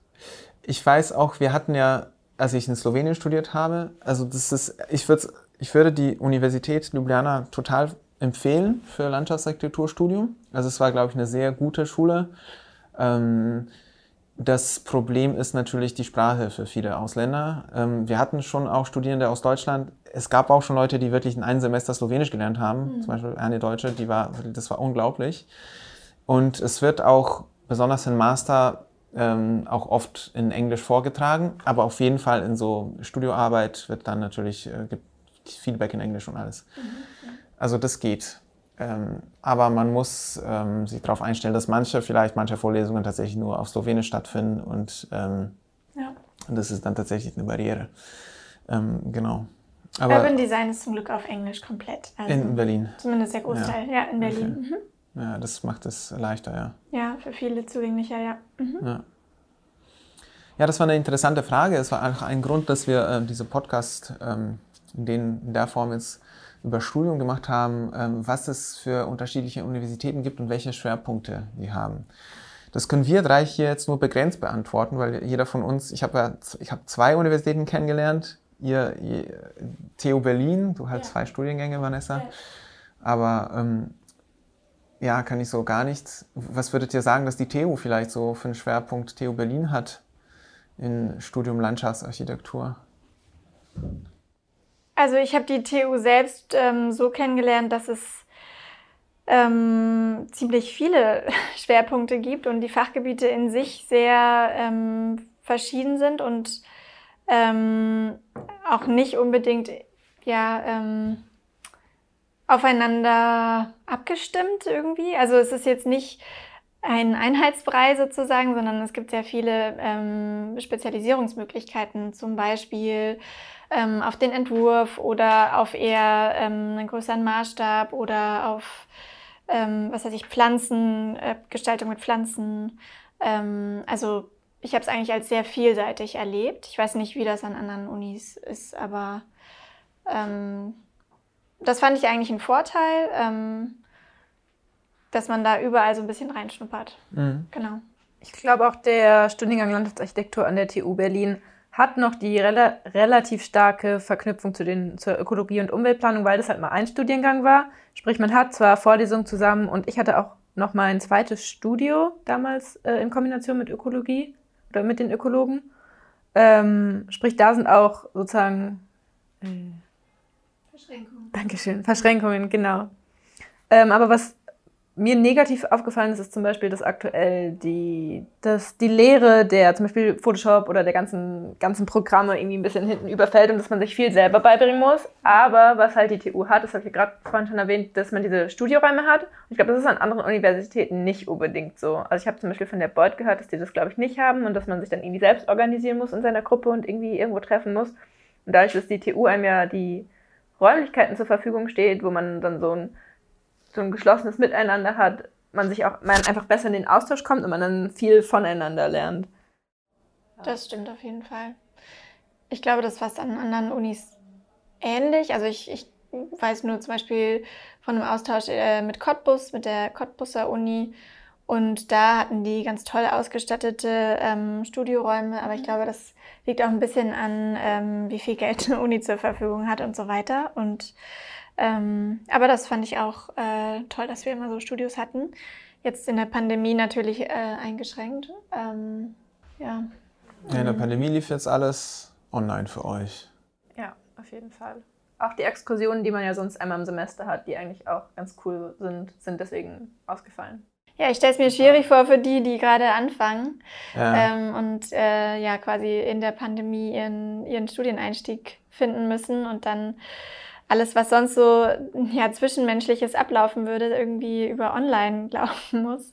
Ich weiß auch, wir hatten ja, als ich in Slowenien studiert habe, also das ist, ich würde, ich würde die Universität Ljubljana total empfehlen für Landschaftsarchitekturstudium. Also es war, glaube ich, eine sehr gute Schule. Ähm, das Problem ist natürlich die Sprache für viele Ausländer. Ähm, wir hatten schon auch Studierende aus Deutschland. Es gab auch schon Leute, die wirklich in einem Semester Slowenisch gelernt haben. Mhm. Zum Beispiel eine Deutsche, die war, das war unglaublich. Und es wird auch besonders im Master ähm, auch oft in Englisch vorgetragen, aber auf jeden Fall in so Studioarbeit wird dann natürlich äh, gibt Feedback in Englisch und alles. Mhm. Also das geht. Ähm, aber man muss ähm, sich darauf einstellen, dass manche, vielleicht manche Vorlesungen tatsächlich nur auf Slowenisch stattfinden und ähm, ja. das ist dann tatsächlich eine Barriere. Ähm, genau. Aber Urban Design ist zum Glück auf Englisch komplett. Also in Berlin. Zumindest der Großteil, ja, ja in Berlin. Okay. Mhm. Ja, das macht es leichter, ja. Ja, für viele zugänglicher, ja. Mhm. ja. Ja, das war eine interessante Frage. Es war einfach ein Grund, dass wir äh, diese Podcast ähm, in, den, in der Form jetzt über Studium gemacht haben, ähm, was es für unterschiedliche Universitäten gibt und welche Schwerpunkte die haben. Das können wir drei hier jetzt nur begrenzt beantworten, weil jeder von uns, ich habe ja, ich habe zwei Universitäten kennengelernt. Ihr, ihr TU Berlin, du hast ja. zwei Studiengänge, Vanessa. Ja. Aber ähm, ja, kann ich so gar nichts. Was würdet ihr sagen, dass die TU vielleicht so für einen Schwerpunkt TU Berlin hat im Studium Landschaftsarchitektur? Also ich habe die TU selbst ähm, so kennengelernt, dass es ähm, ziemlich viele Schwerpunkte gibt und die Fachgebiete in sich sehr ähm, verschieden sind und ähm, auch nicht unbedingt ja, ähm, aufeinander abgestimmt irgendwie. Also es ist jetzt nicht ein Einheitsbrei sozusagen, sondern es gibt sehr viele ähm, Spezialisierungsmöglichkeiten, zum Beispiel ähm, auf den Entwurf oder auf eher ähm, einen größeren Maßstab oder auf, ähm, was weiß ich, Pflanzen, äh, Gestaltung mit Pflanzen. Ähm, also ich habe es eigentlich als sehr vielseitig erlebt. Ich weiß nicht, wie das an anderen Unis ist, aber ähm, das fand ich eigentlich einen Vorteil. Ähm, dass man da überall so ein bisschen reinschnuppert. Mhm. Genau. Ich glaube auch der Studiengang Landschaftsarchitektur an der TU Berlin hat noch die rela relativ starke Verknüpfung zu den, zur Ökologie und Umweltplanung, weil das halt mal ein Studiengang war. Sprich, man hat zwar Vorlesungen zusammen und ich hatte auch noch mal ein zweites Studio damals äh, in Kombination mit Ökologie oder mit den Ökologen. Ähm, sprich, da sind auch sozusagen äh, Verschränkungen. Dankeschön, Verschränkungen, genau. Ähm, aber was mir negativ aufgefallen ist, ist zum Beispiel, dass aktuell die, dass die Lehre der zum Beispiel Photoshop oder der ganzen, ganzen Programme irgendwie ein bisschen hinten überfällt und dass man sich viel selber beibringen muss. Aber was halt die TU hat, das habe ich gerade vorhin schon erwähnt, dass man diese Studioräume hat. Und ich glaube, das ist an anderen Universitäten nicht unbedingt so. Also ich habe zum Beispiel von der Beuth gehört, dass die das, glaube ich, nicht haben und dass man sich dann irgendwie selbst organisieren muss in seiner Gruppe und irgendwie irgendwo treffen muss. Und dadurch, dass die TU einem ja die Räumlichkeiten zur Verfügung steht, wo man dann so ein so ein geschlossenes Miteinander hat, man sich auch man einfach besser in den Austausch kommt und man dann viel voneinander lernt. Das stimmt auf jeden Fall. Ich glaube, das ist fast an anderen Unis ähnlich. Also ich, ich weiß nur zum Beispiel von einem Austausch äh, mit Cottbus, mit der Cottbuser Uni. Und da hatten die ganz toll ausgestattete ähm, Studioräume. Aber ich glaube, das liegt auch ein bisschen an, ähm, wie viel Geld eine Uni zur Verfügung hat und so weiter. Und ähm, aber das fand ich auch äh, toll, dass wir immer so Studios hatten. Jetzt in der Pandemie natürlich äh, eingeschränkt. Ähm, ja. ja. In der Pandemie lief jetzt alles online für euch. Ja, auf jeden Fall. Auch die Exkursionen, die man ja sonst einmal im Semester hat, die eigentlich auch ganz cool sind, sind deswegen ausgefallen. Ja, ich stelle es mir schwierig vor für die, die gerade anfangen Ja. ähm, und äh, ja quasi in der Pandemie ihren, ihren Studieneinstieg finden müssen und dann alles, was sonst so ja, zwischenmenschliches ablaufen würde, irgendwie über online laufen muss.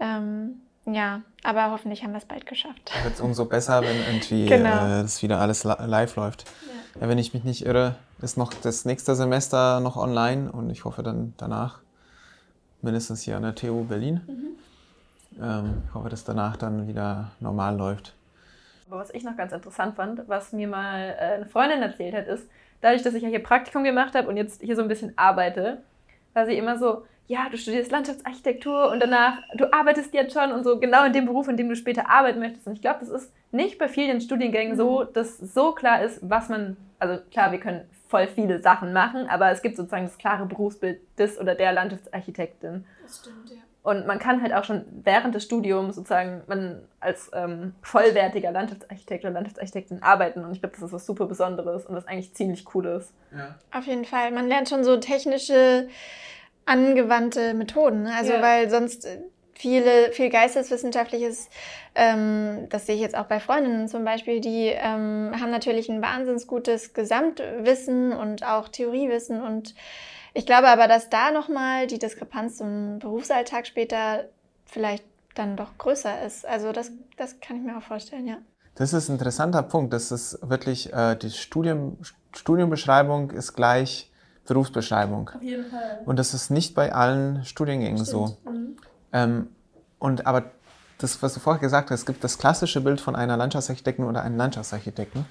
Ähm, ja, aber hoffentlich haben wir es bald geschafft. Wird umso besser, wenn irgendwie Genau. äh, das wieder alles li- live läuft. Ja. wenn ich mich nicht irre, ist noch das nächste Semester noch online und ich hoffe dann danach, mindestens hier an der TU Berlin. Ähm, ich hoffe, dass danach dann wieder normal läuft. Aber was ich noch ganz interessant fand, was mir mal äh, eine Freundin erzählt hat, ist, dadurch, dass ich ja hier Praktikum gemacht habe und jetzt hier so ein bisschen arbeite, war sie immer so, ja, du studierst Landschaftsarchitektur und danach, du arbeitest jetzt schon und so genau in dem Beruf, in dem du später arbeiten möchtest. Und ich glaube, das ist nicht bei vielen Studiengängen so, dass so klar ist, was man, also klar, wir können voll viele Sachen machen, aber es gibt sozusagen das klare Berufsbild des oder der Landschaftsarchitektin. Das stimmt, ja. Und man kann halt auch schon während des Studiums sozusagen man als ähm, vollwertiger Landschaftsarchitekt oder Landschaftsarchitektin arbeiten. Und ich glaube, das ist was super Besonderes und was eigentlich ziemlich cool ist. Auf jeden Fall. Man lernt schon so technische, angewandte Methoden. ne? Also, Ja. weil sonst äh, viele, viel Geisteswissenschaftliches, ähm, das sehe ich jetzt auch bei Freundinnen zum Beispiel, die ähm, haben natürlich ein wahnsinnig gutes Gesamtwissen und auch Theoriewissen. Und ich glaube aber, dass da nochmal die Diskrepanz zum Berufsalltag später vielleicht dann doch größer ist. Also, das, das kann ich mir auch vorstellen, ja. Das ist ein interessanter Punkt. Das ist wirklich, äh, die Studium, Studienbeschreibung ist gleich Berufsbeschreibung. Auf jeden Fall. Und das ist nicht bei allen Studiengängen so. Ähm, und aber das, was du vorher gesagt hast, es gibt das klassische Bild von einer Landschaftsarchitektin oder einem Landschaftsarchitekten.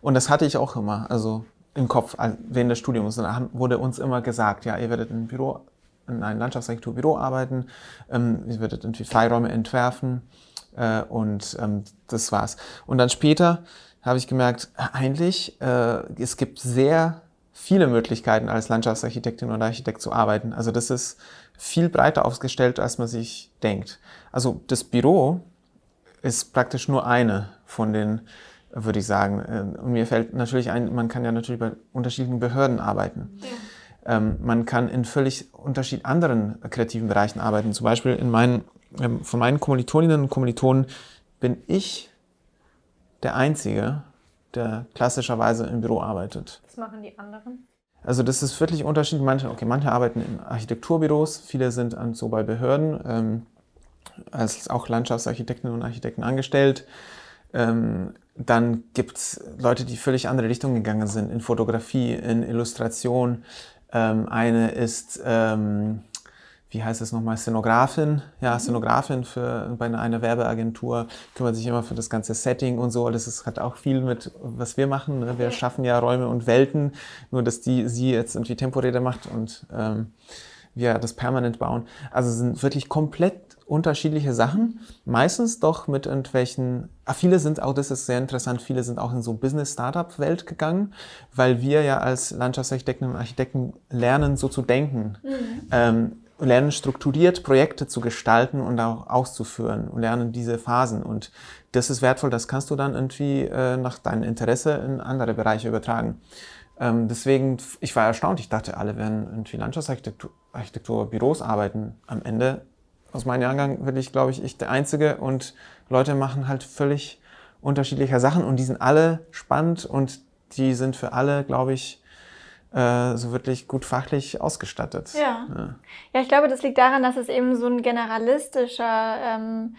Und das hatte ich auch immer, also im Kopf während des Studiums. Und da wurde uns immer gesagt, ja, ihr werdet in einem Büro, in einem Landschaftsarchitekturbüro arbeiten, ähm, ihr werdet irgendwie Freiräume entwerfen äh, und ähm, das war's. Und dann später habe ich gemerkt, eigentlich, äh, es gibt sehr viele Möglichkeiten als Landschaftsarchitektin oder Architekt zu arbeiten. Also das ist viel breiter aufgestellt, als man sich denkt. Also das Büro ist praktisch nur eine von den, würde ich sagen. Äh, Und mir fällt natürlich ein, man kann ja natürlich bei unterschiedlichen Behörden arbeiten. Ähm, man kann in völlig unterschied anderen kreativen Bereichen arbeiten. Zum Beispiel in meinen, ähm, von meinen Kommilitoninnen und Kommilitonen bin ich der Einzige, der klassischerweise im Büro arbeitet. Was machen die anderen? Also das ist wirklich unterschiedlich. Manche, okay, manche arbeiten in Architekturbüros, viele sind an, so bei Behörden, ähm, als auch Landschaftsarchitektinnen und Architekten angestellt. Ähm, dann gibt's Leute, die völlig andere Richtungen gegangen sind, in Fotografie, in Illustration. Ähm, eine ist, ähm, wie heißt es nochmal, Szenografin. Ja, Szenografin für, bei einer, einer Werbeagentur, kümmert sich immer für das ganze Setting und so. Das ist, hat auch viel mit, was wir machen. Ne? Wir schaffen ja Räume und Welten, nur dass die, sie jetzt irgendwie Temporäder macht und ähm, wir das permanent bauen. Also es sind wirklich komplett unterschiedliche Sachen, meistens doch mit irgendwelchen, ah, viele sind auch, das ist sehr interessant, viele sind auch in so Business-Startup-Welt gegangen, weil wir ja als Landschaftsarchitekten und Architekten lernen, so zu denken. Mhm. Ähm, lernen strukturiert Projekte zu gestalten und auch auszuführen und lernen diese Phasen. Und das ist wertvoll, das kannst du dann irgendwie äh, nach deinem Interesse in andere Bereiche übertragen. Ähm, deswegen, ich war erstaunt, ich dachte, alle werden irgendwie Landschaftsarchitektur, Architektur, Büros arbeiten. Am Ende, aus meinem Jahrgang, bin ich, glaube ich, ich der Einzige und Leute machen halt völlig unterschiedliche Sachen und die sind alle spannend und die sind für alle, glaube ich, äh, so wirklich gut fachlich ausgestattet. Ja. ja. ja. ich glaube, das liegt daran, dass es eben so ein generalistischer ähm,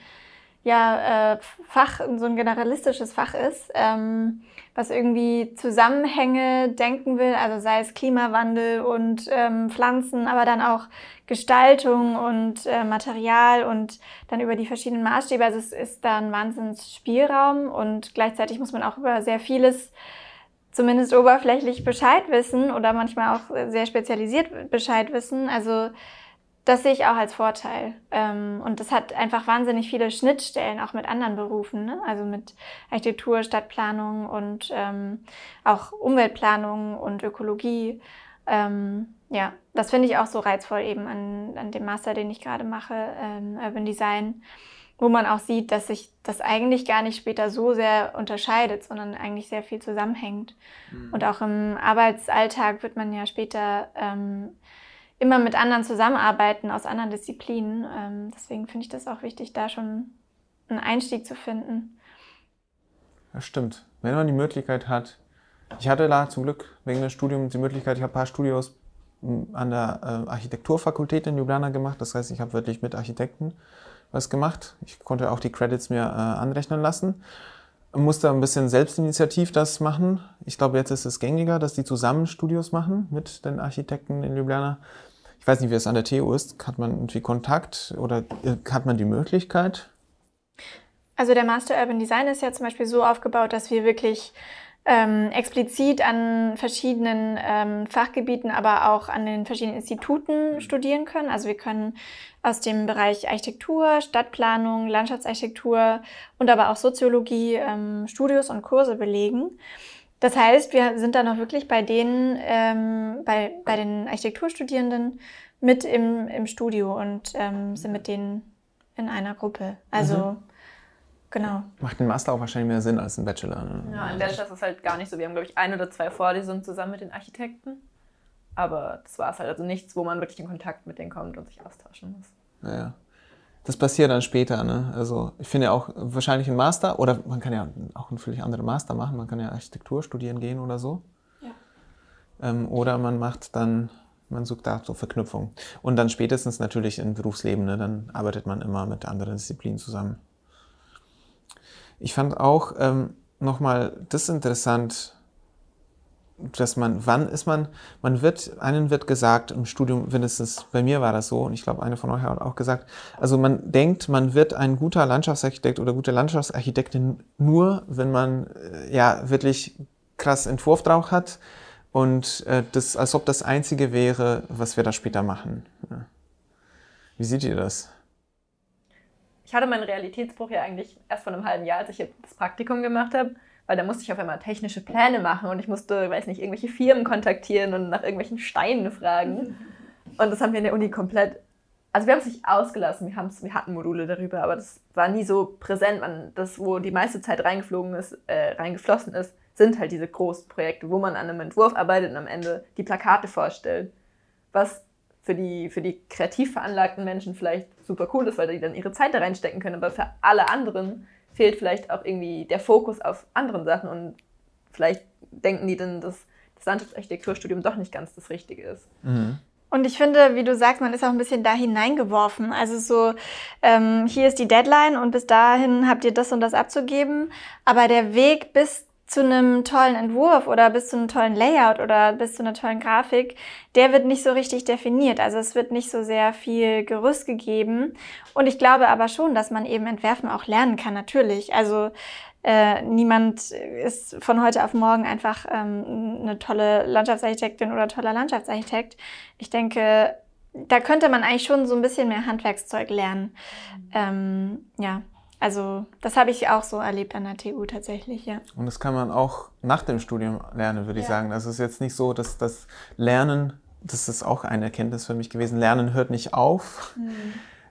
ja, äh, Fach, so ein generalistisches Fach ist, ähm, was irgendwie Zusammenhänge denken will, also sei es Klimawandel und ähm, Pflanzen, aber dann auch Gestaltung und äh, Material und dann über die verschiedenen Maßstäbe. Also es ist da ein Wahnsinnsspielraum und gleichzeitig muss man auch über sehr vieles zumindest oberflächlich Bescheid wissen oder manchmal auch sehr spezialisiert Bescheid wissen. Also das sehe ich auch als Vorteil. Ähm, und das hat einfach wahnsinnig viele Schnittstellen auch mit anderen Berufen, ne? also mit Architektur, Stadtplanung und ähm, auch Umweltplanung und Ökologie. Ähm, ja, das finde ich auch so reizvoll eben an, an dem Master, den ich gerade mache, Urban Design, wo man auch sieht, dass sich das eigentlich gar nicht später so sehr unterscheidet, sondern eigentlich sehr viel zusammenhängt. Mhm. Und auch im Arbeitsalltag wird man ja später immer mit anderen zusammenarbeiten aus anderen Disziplinen. Ähm, deswegen finde ich das auch wichtig, da schon einen Einstieg zu finden. Das stimmt. Wenn man die Möglichkeit hat, ich hatte da zum Glück wegen des Studiums die Möglichkeit, ich habe ein paar Studios hm, an der äh, Architekturfakultät in Ljubljana gemacht. Das heißt, ich habe wirklich mit Architekten was gemacht. Ich konnte auch die Credits mir äh, anrechnen lassen. Musste ein bisschen selbstinitiativ das machen. Ich glaube, jetzt ist es gängiger, dass die zusammen Studios machen mit den Architekten in Ljubljana. Ich weiß nicht, wie es an der TU ist. Hat man irgendwie Kontakt oder äh, hat man die Möglichkeit? Also der Master Urban Design ist ja zum Beispiel so aufgebaut, dass wir wirklich ähm, explizit an verschiedenen ähm, Fachgebieten, aber auch an den verschiedenen Instituten mhm. studieren können. Also wir können aus dem Bereich Architektur, Stadtplanung, Landschaftsarchitektur und aber auch Soziologie ähm, Studios und Kurse belegen. Das heißt, wir sind dann auch wirklich bei denen, ähm, bei, bei den Architekturstudierenden mit im, im Studio und ähm, sind mit denen in einer Gruppe. Also mhm. genau. Macht ein Master auch wahrscheinlich mehr Sinn als ein Bachelor. Ne? Ja, ein Bachelor ist es halt gar nicht so. Wir haben, glaube ich, ein oder zwei Vorlesungen zusammen mit den Architekten. Aber das war es halt. Also nichts, wo man wirklich in Kontakt mit denen kommt und sich austauschen muss. Ja das passiert dann später. Ne? Also ich finde ja auch wahrscheinlich ein Master oder man kann ja auch einen völlig anderen Master machen. Man kann ja Architektur studieren gehen oder so. Ja. Ähm, oder man macht dann, man sucht da so Verknüpfung. Und dann spätestens natürlich im Berufsleben, ne? dann arbeitet man immer mit anderen Disziplinen zusammen. Ich fand auch ähm, nochmal das interessant, dass man, wann ist man, man wird, einen wird gesagt im Studium, mindestens bei mir war das so, und ich glaube, eine von euch hat auch gesagt, also man denkt, man wird ein guter Landschaftsarchitekt oder gute Landschaftsarchitektin nur, wenn man äh, ja wirklich krass Entwurf drauf hat und äh, das, als ob das Einzige wäre, was wir da später machen. Ja. Wie seht ihr das? Ich hatte meinen Realitätsbruch ja eigentlich erst vor einem halben Jahr, als ich das Praktikum gemacht habe weil da musste ich auf einmal technische Pläne machen und ich musste, weiß nicht, irgendwelche Firmen kontaktieren und nach irgendwelchen Steinen fragen. Und das haben wir in der Uni komplett, also wir haben es nicht ausgelassen, wir, wir hatten Module darüber, aber das war nie so präsent. Man, das, wo die meiste Zeit reingeflogen ist, äh, reingeflossen ist, sind halt diese großen Projekte, wo man an einem Entwurf arbeitet und am Ende die Plakate vorstellt. Was für die, für die kreativ veranlagten Menschen vielleicht super cool ist, weil die dann ihre Zeit da reinstecken können, aber für alle anderen fehlt vielleicht auch irgendwie der Fokus auf anderen Sachen und vielleicht denken die dann, dass das Landschaftsarchitekturstudium doch nicht ganz das Richtige ist. Mhm. Und ich finde, wie du sagst, man ist auch ein bisschen da hineingeworfen. Also so, ähm, hier ist die Deadline und bis dahin habt ihr das und das abzugeben. Aber der Weg bis zu einem tollen Entwurf oder bis zu einem tollen Layout oder bis zu einer tollen Grafik, der wird nicht so richtig definiert. Also es wird nicht so sehr viel Gerüst gegeben. Und ich glaube aber schon, dass man eben entwerfen auch lernen kann, natürlich. Also äh, niemand ist von heute auf morgen einfach ähm, eine tolle Landschaftsarchitektin oder toller Landschaftsarchitekt. Ich denke, da könnte man eigentlich schon so ein bisschen mehr Handwerkszeug lernen. Ähm, ja, also das habe ich auch so erlebt an der TU tatsächlich, ja. Und das kann man auch nach dem Studium lernen, würde ich ja. sagen. Also es ist jetzt nicht so, dass das Lernen, das ist auch eine Erkenntnis für mich gewesen, Lernen hört nicht auf. Mhm.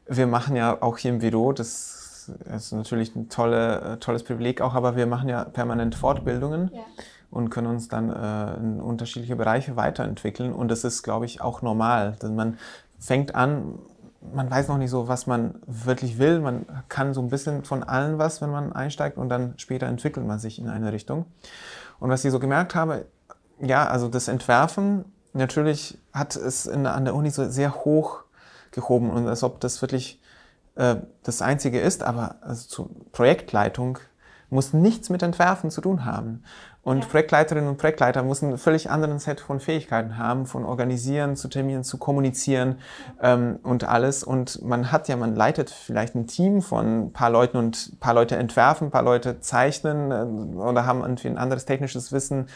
Wir machen ja auch hier im Büro, das ist natürlich ein tolle, tolles Privileg auch, aber wir machen ja permanent Fortbildungen. Ja und können uns dann äh, in unterschiedliche Bereiche weiterentwickeln. Und das ist, glaube ich, auch normal. Denn man fängt an, man weiß noch nicht so, was man wirklich will. Man kann so ein bisschen von allen was, wenn man einsteigt und dann später entwickelt man sich in eine Richtung. Und was ich so gemerkt habe, ja, also das Entwerfen, natürlich hat es in, an der Uni so sehr hoch gehoben und als ob das wirklich äh, das Einzige ist, aber also zur Projektleitung muss nichts mit Entwerfen zu tun haben. Und ja. Projektleiterinnen und Projektleiter müssen einen völlig anderen Set von Fähigkeiten haben, von organisieren, zu terminieren, zu kommunizieren ähm, und alles. Und man hat ja, man leitet vielleicht ein Team von ein paar Leuten und ein paar Leute entwerfen, ein paar Leute zeichnen äh, oder haben irgendwie ein anderes technisches Wissen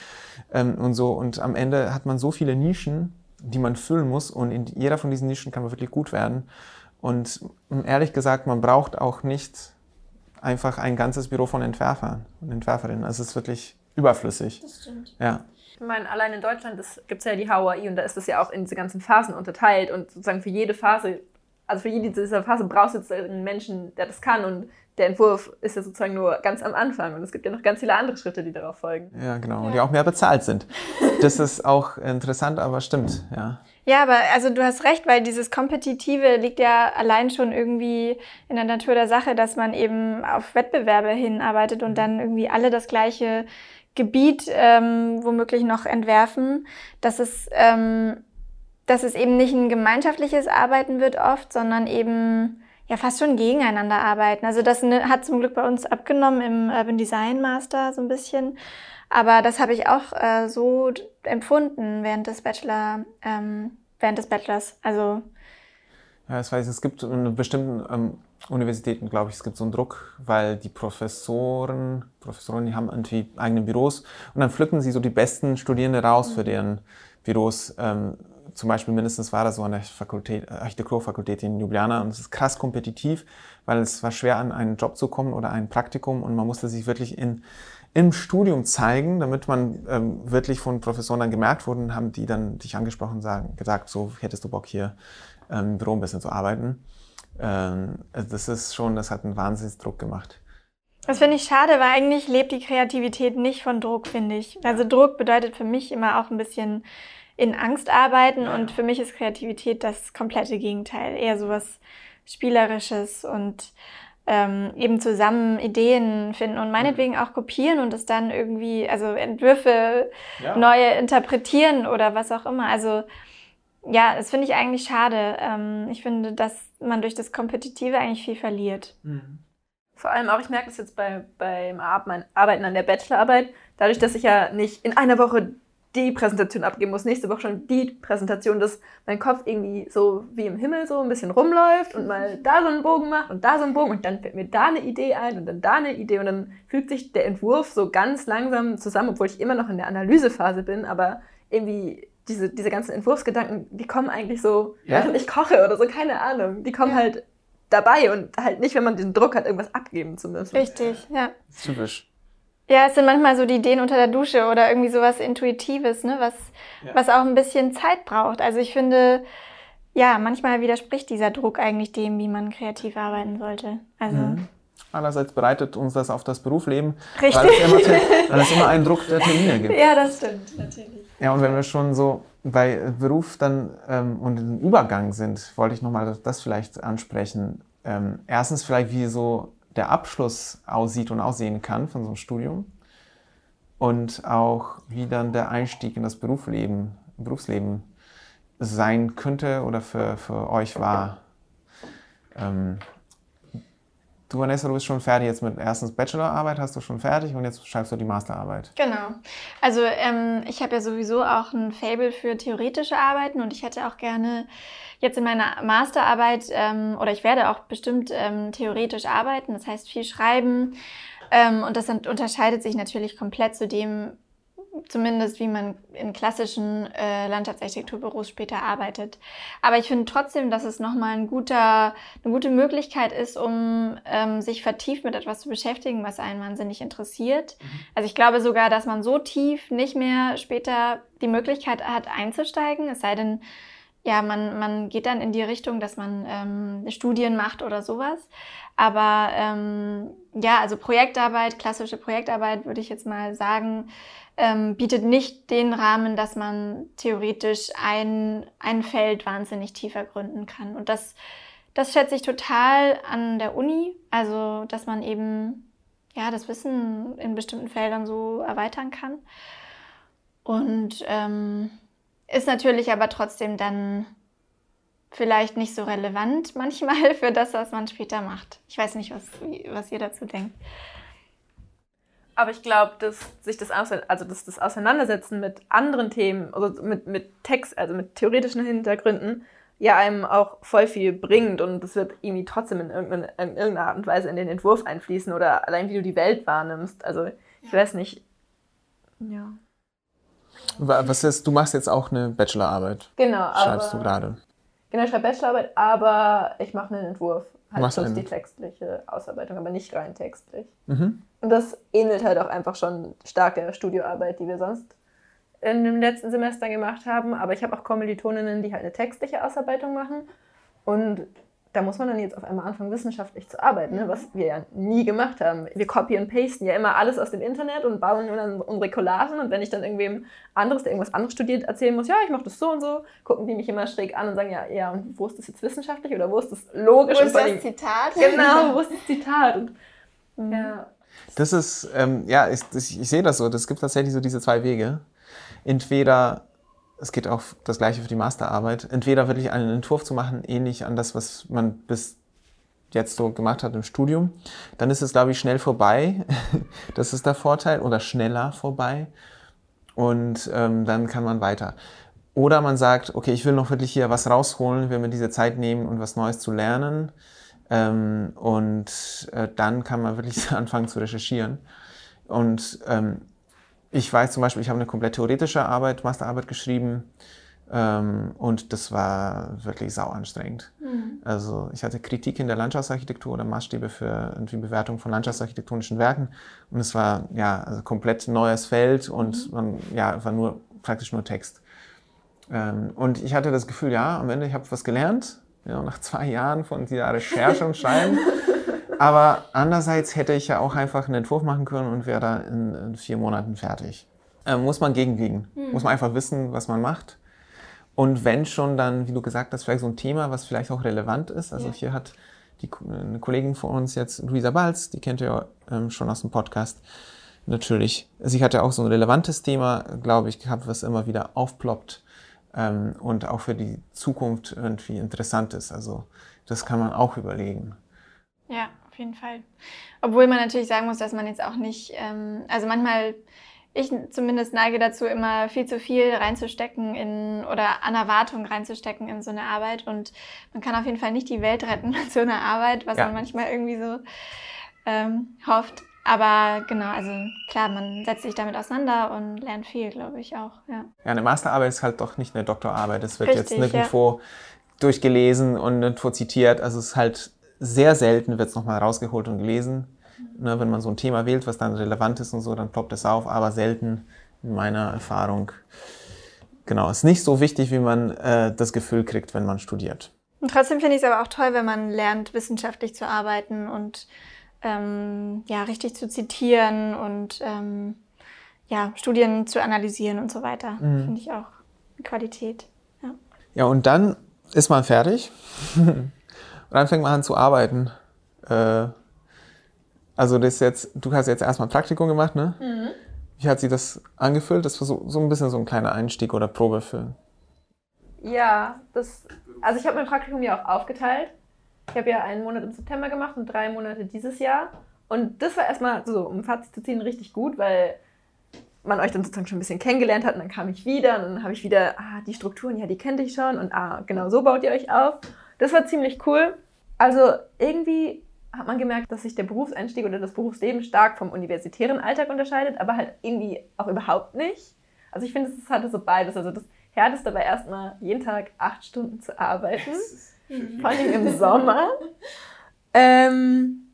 ähm, und so. Und am Ende hat man so viele Nischen, die man füllen muss und in jeder von diesen Nischen kann man wirklich gut werden. Und ehrlich gesagt, man braucht auch nicht einfach ein ganzes Büro von Entwerfern und Entwerferinnen. Also es ist wirklich überflüssig. Das stimmt. Ja. Ich meine, allein in Deutschland gibt es ja die HUI und da ist das ja auch in diese ganzen Phasen unterteilt und sozusagen für jede Phase, also für jede dieser Phase brauchst du jetzt einen Menschen, der das kann und der Entwurf ist ja sozusagen nur ganz am Anfang und es gibt ja noch ganz viele andere Schritte, die darauf folgen. Ja, genau, ja. und die auch mehr bezahlt sind. Das ist auch interessant, aber stimmt, ja. Ja, aber also du hast recht, weil dieses Kompetitive liegt ja allein schon irgendwie in der Natur der Sache, dass man eben auf Wettbewerbe hinarbeitet und mhm. dann irgendwie alle das gleiche Gebiet ähm, womöglich noch entwerfen, dass es, ähm, dass es eben nicht ein gemeinschaftliches Arbeiten wird oft, sondern eben ja fast schon gegeneinander arbeiten. Also das ne, hat zum Glück bei uns abgenommen im Urban Design Master so ein bisschen. Aber das habe ich auch äh, so empfunden während des Bachelor, ähm, während des Bachelors. Also ja, das weiß ich. Es gibt in bestimmten ähm, Universitäten, glaube ich, es gibt so einen Druck, weil die Professoren, Professoren, die haben irgendwie eigene Büros und dann pflücken sie so die besten Studierende raus mhm. für deren Büros. Ähm, zum Beispiel mindestens war das so an der Fakultät, Architekturfakultät in Ljubljana und es ist krass kompetitiv, weil es war schwer an einen Job zu kommen oder ein Praktikum und man musste sich wirklich in im Studium zeigen, damit man ähm, wirklich von Professoren dann gemerkt wurde, haben die dann dich angesprochen, sagen, gesagt, so hättest du Bock hier ähm, im Büro ein bisschen zu arbeiten. Ähm, also das ist schon, das hat einen Wahnsinnsdruck gemacht. Das finde ich schade, weil eigentlich lebt die Kreativität nicht von Druck, finde ich. Also Druck bedeutet für mich immer auch ein bisschen in Angst arbeiten und für mich ist Kreativität das komplette Gegenteil. Eher sowas Spielerisches und ähm, eben zusammen Ideen finden und meinetwegen auch kopieren und es dann irgendwie, also Entwürfe ja. neue interpretieren oder was auch immer. Also ja, das finde ich eigentlich schade. Ähm, ich finde, dass man durch das Kompetitive eigentlich viel verliert. Mhm. Vor allem auch, ich merke das jetzt bei, beim Arbeiten an der Bachelorarbeit, dadurch, dass ich ja nicht in einer Woche die Präsentation abgeben muss, nächste Woche schon die Präsentation, dass mein Kopf irgendwie so wie im Himmel so ein bisschen rumläuft und mal da so einen Bogen macht und da so einen Bogen und dann fällt mir da eine Idee ein und dann da eine Idee und dann fügt sich der Entwurf so ganz langsam zusammen, obwohl ich immer noch in der Analysephase bin, aber irgendwie diese, diese ganzen Entwurfsgedanken, die kommen eigentlich so, ja? während ich koche oder so, keine Ahnung. Die kommen ja. halt dabei und halt nicht, wenn man den Druck hat, irgendwas abgeben zu müssen. Richtig, ja. Typisch. Ja, es sind manchmal so die Ideen unter der Dusche oder irgendwie sowas Intuitives, ne, was, ja. was auch ein bisschen Zeit braucht. Also ich finde, ja, manchmal widerspricht dieser Druck eigentlich dem, wie man kreativ arbeiten sollte. Also. Mhm. Andererseits bereitet uns das auf das Berufsleben, Richtig. Weil, es immer, weil es immer einen Druck der Termine gibt. Ja, das stimmt, natürlich. Ja, und wenn wir schon so bei Beruf dann ähm, und im Übergang sind, wollte ich nochmal das vielleicht ansprechen. Ähm, erstens vielleicht, wie so der Abschluss aussieht und aussehen kann von so einem Studium und auch wie dann der Einstieg in das Berufsleben, Berufsleben sein könnte oder für, für euch war. Ähm, Du, Vanessa, du bist schon fertig jetzt mit erstens Bachelorarbeit, hast du schon fertig und jetzt schreibst du die Masterarbeit. Genau. Also ähm, ich habe ja sowieso auch ein Fable für theoretische Arbeiten und ich hätte auch gerne jetzt in meiner Masterarbeit ähm, oder ich werde auch bestimmt ähm, theoretisch arbeiten, das heißt viel schreiben ähm, und das unterscheidet sich natürlich komplett zu dem, zumindest wie man in klassischen äh, Landschaftsarchitekturbüros später arbeitet. Aber ich finde trotzdem, dass es nochmal ein guter, eine gute Möglichkeit ist, um ähm, sich vertieft mit etwas zu beschäftigen, was einen wahnsinnig interessiert. Mhm. Also ich glaube sogar, dass man so tief nicht mehr später die Möglichkeit hat, einzusteigen, es sei denn, ja, man, man geht dann in die Richtung, dass man ähm, Studien macht oder sowas. Aber ähm, ja, also Projektarbeit, klassische Projektarbeit würde ich jetzt mal sagen, ähm, bietet nicht den Rahmen, dass man theoretisch ein, ein Feld wahnsinnig tiefer gründen kann. Und das, das schätze ich total an der Uni, also dass man eben ja, das Wissen in bestimmten Feldern so erweitern kann. Und ähm, ist natürlich aber trotzdem dann vielleicht nicht so relevant manchmal für das, was man später macht. Ich weiß nicht, was, was ihr dazu denkt. Aber ich glaube, dass sich das, also dass das Auseinandersetzen mit anderen Themen, also mit, mit Text, also mit theoretischen Hintergründen, ja einem auch voll viel bringt und das wird irgendwie trotzdem in irgendeiner, in irgendeiner Art und Weise in den Entwurf einfließen oder allein wie du die Welt wahrnimmst. Also ich ja. weiß nicht. Ja. Was ist, du machst jetzt auch eine Bachelorarbeit. Genau. Schreibst du gerade. Genau, ich schreibe Bachelorarbeit, aber ich mache einen Entwurf. Halt plus die textliche Ausarbeitung, aber nicht rein textlich. Mhm. Und das ähnelt halt auch einfach schon stark der Studioarbeit, die wir sonst in dem letzten Semester gemacht haben. Aber ich habe auch Kommilitoninnen, die halt eine textliche Ausarbeitung machen. Und da muss man dann jetzt auf einmal anfangen, wissenschaftlich zu arbeiten, ne? was wir ja nie gemacht haben. Wir copy und pasten ja immer alles aus dem Internet und bauen dann unsere Collagen. Und wenn ich dann irgendwem anderes, der irgendwas anderes studiert, erzählen muss, ja, ich mache das so und so, gucken die mich immer schräg an und sagen, ja, ja, und wo ist das jetzt wissenschaftlich oder wo ist das logisch? Wo ist das Zitat? Genau, wo ist das Zitat? Und, mhm. ja. Das ist, ähm, ja, ich, ich, ich sehe das so. Es gibt tatsächlich so diese zwei Wege. Entweder es geht auch das gleiche für die Masterarbeit, entweder wirklich einen Entwurf zu machen, ähnlich an das, was man bis jetzt so gemacht hat im Studium, dann ist es, glaube ich, schnell vorbei. das ist der Vorteil oder schneller vorbei. Und ähm, dann kann man weiter. Oder man sagt, okay, ich will noch wirklich hier was rausholen, will mir diese Zeit nehmen und um was Neues zu lernen. Ähm, und äh, dann kann man wirklich anfangen zu recherchieren. Und ähm, ich weiß zum Beispiel, ich habe eine komplett theoretische Arbeit, Masterarbeit geschrieben ähm, und das war wirklich sau anstrengend. Mhm. Also ich hatte Kritik in der Landschaftsarchitektur oder Maßstäbe für irgendwie Bewertung von landschaftsarchitektonischen Werken und es war ja also komplett neues Feld und mhm. man, ja, war nur praktisch nur Text. Ähm, und ich hatte das Gefühl, ja, am Ende ich habe was gelernt, ja, nach zwei Jahren von dieser Recherche und Schreiben. Aber andererseits hätte ich ja auch einfach einen Entwurf machen können und wäre da in, in, vier Monaten fertig. Äh, muss man gegenwiegen. Mhm. Muss man einfach wissen, was man macht. Und wenn schon, dann, wie du gesagt hast, vielleicht so ein Thema, was vielleicht auch relevant ist. Also ja. hier hat die, eine Kollegin von uns jetzt, Luisa Balz, die kennt ihr ähm, schon aus dem Podcast, natürlich. Sie hat ja auch so ein relevantes Thema, glaube ich, gehabt, was immer wieder aufploppt ähm, und auch für die Zukunft irgendwie interessant ist. Also das kann man auch überlegen. Ja, auf jeden Fall. Obwohl man natürlich sagen muss, dass man jetzt auch nicht, ähm, also manchmal, ich zumindest neige dazu, immer viel zu viel reinzustecken in oder an Erwartungen reinzustecken in so eine Arbeit. Und man kann auf jeden Fall nicht die Welt retten mit so einer Arbeit, was ja. man manchmal irgendwie so ähm, hofft. Aber genau, also klar, man setzt sich damit auseinander und lernt viel, glaube ich auch. Ja. ja, eine Masterarbeit ist halt doch nicht eine Doktorarbeit. Es wird Richtig, jetzt nirgendwo ja. durchgelesen und nirgendwo zitiert. Also es ist halt sehr selten wird es nochmal rausgeholt und gelesen. Ne, wenn man so ein Thema wählt, was dann relevant ist und so, dann ploppt es auf, aber selten in meiner Erfahrung. Genau, ist nicht so wichtig, wie man äh, das Gefühl kriegt, wenn man studiert. Und trotzdem finde ich es aber auch toll, wenn man lernt, wissenschaftlich zu arbeiten und ähm, ja, richtig zu zitieren und ähm, ja, Studien zu analysieren und so weiter. Mhm. Finde ich auch Qualität. Ja. ja, und dann ist man fertig. Und dann fängt man an zu arbeiten. Äh, also das jetzt, du hast jetzt erstmal ein Praktikum gemacht, ne? Mhm. Wie hat sich das angefühlt? Das war so, so ein bisschen so ein kleiner Einstieg oder Probe für. Ja, das, also ich habe mein Praktikum ja auch aufgeteilt. Ich habe ja einen Monat im September gemacht und drei Monate dieses Jahr. Und das war erstmal so, um Fazit zu ziehen, richtig gut, weil man euch dann sozusagen schon ein bisschen kennengelernt hat und dann kam ich wieder und dann habe ich wieder, ah, die Strukturen, ja, die kennt ich schon und ah, genau so baut ihr euch auf. Das war ziemlich cool. Also irgendwie hat man gemerkt, dass sich der Berufseinstieg oder das Berufsleben stark vom universitären Alltag unterscheidet, aber halt irgendwie auch überhaupt nicht. Also ich finde, es hatte so beides. Also das Härteste war erstmal jeden Tag acht Stunden zu arbeiten, vor allem im Sommer. Ähm,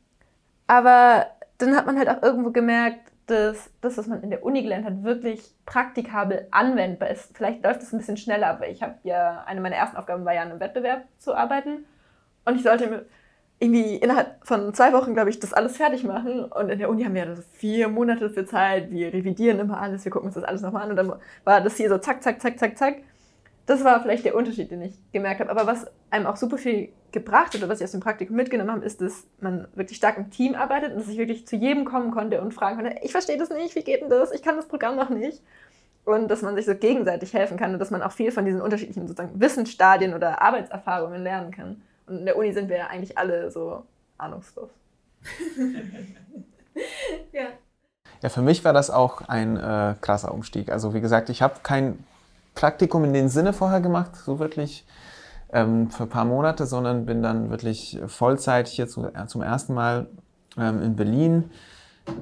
aber dann hat man halt auch irgendwo gemerkt, dass das, was man in der Uni gelernt hat, wirklich praktikabel anwendbar ist. Vielleicht läuft es ein bisschen schneller, aber ich habe ja, eine meiner ersten Aufgaben war ja, an einem Wettbewerb zu arbeiten. Und ich sollte irgendwie innerhalb von zwei Wochen, glaube ich, das alles fertig machen. Und in der Uni haben wir ja vier Monate für Zeit. Wir revidieren immer alles, wir gucken uns das alles nochmal an. Und dann war das hier so zack, zack, zack, zack, zack. Das war vielleicht der Unterschied, den ich gemerkt habe. Aber was einem auch super viel gebracht hat oder was ich aus dem Praktikum mitgenommen habe, ist, dass man wirklich stark im Team arbeitet und dass ich wirklich zu jedem kommen konnte und fragen konnte, ich verstehe das nicht, wie geht denn das? Ich kann das Programm noch nicht. Und dass man sich so gegenseitig helfen kann und dass man auch viel von diesen unterschiedlichen sozusagen Wissensstadien oder Arbeitserfahrungen lernen kann. Und in der Uni sind wir ja eigentlich alle so ahnungslos. ja. Ja, für mich war das auch ein äh, krasser Umstieg. Also wie gesagt, ich habe kein Praktikum in dem Sinne vorher gemacht, so wirklich ähm, für ein paar Monate, sondern bin dann wirklich Vollzeit hier zu, äh, zum ersten Mal ähm, in Berlin.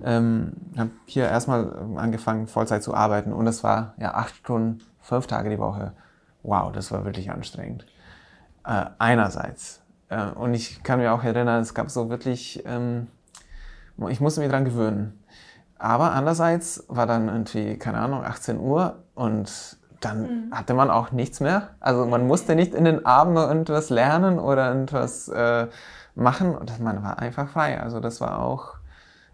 Ähm, habe hier erstmal angefangen, Vollzeit zu arbeiten und das war ja acht Stunden, fünf Tage die Woche. Wow, das war wirklich anstrengend. Äh, einerseits. Äh, und ich kann mir auch erinnern, es gab so wirklich, ähm, ich musste mich dran gewöhnen. Aber andererseits war dann irgendwie, keine Ahnung, 18 Uhr und dann mhm. hatte man auch nichts mehr. Also man musste nicht in den Abend irgendwas lernen oder irgendwas äh, machen. Und man war einfach frei. Also das war auch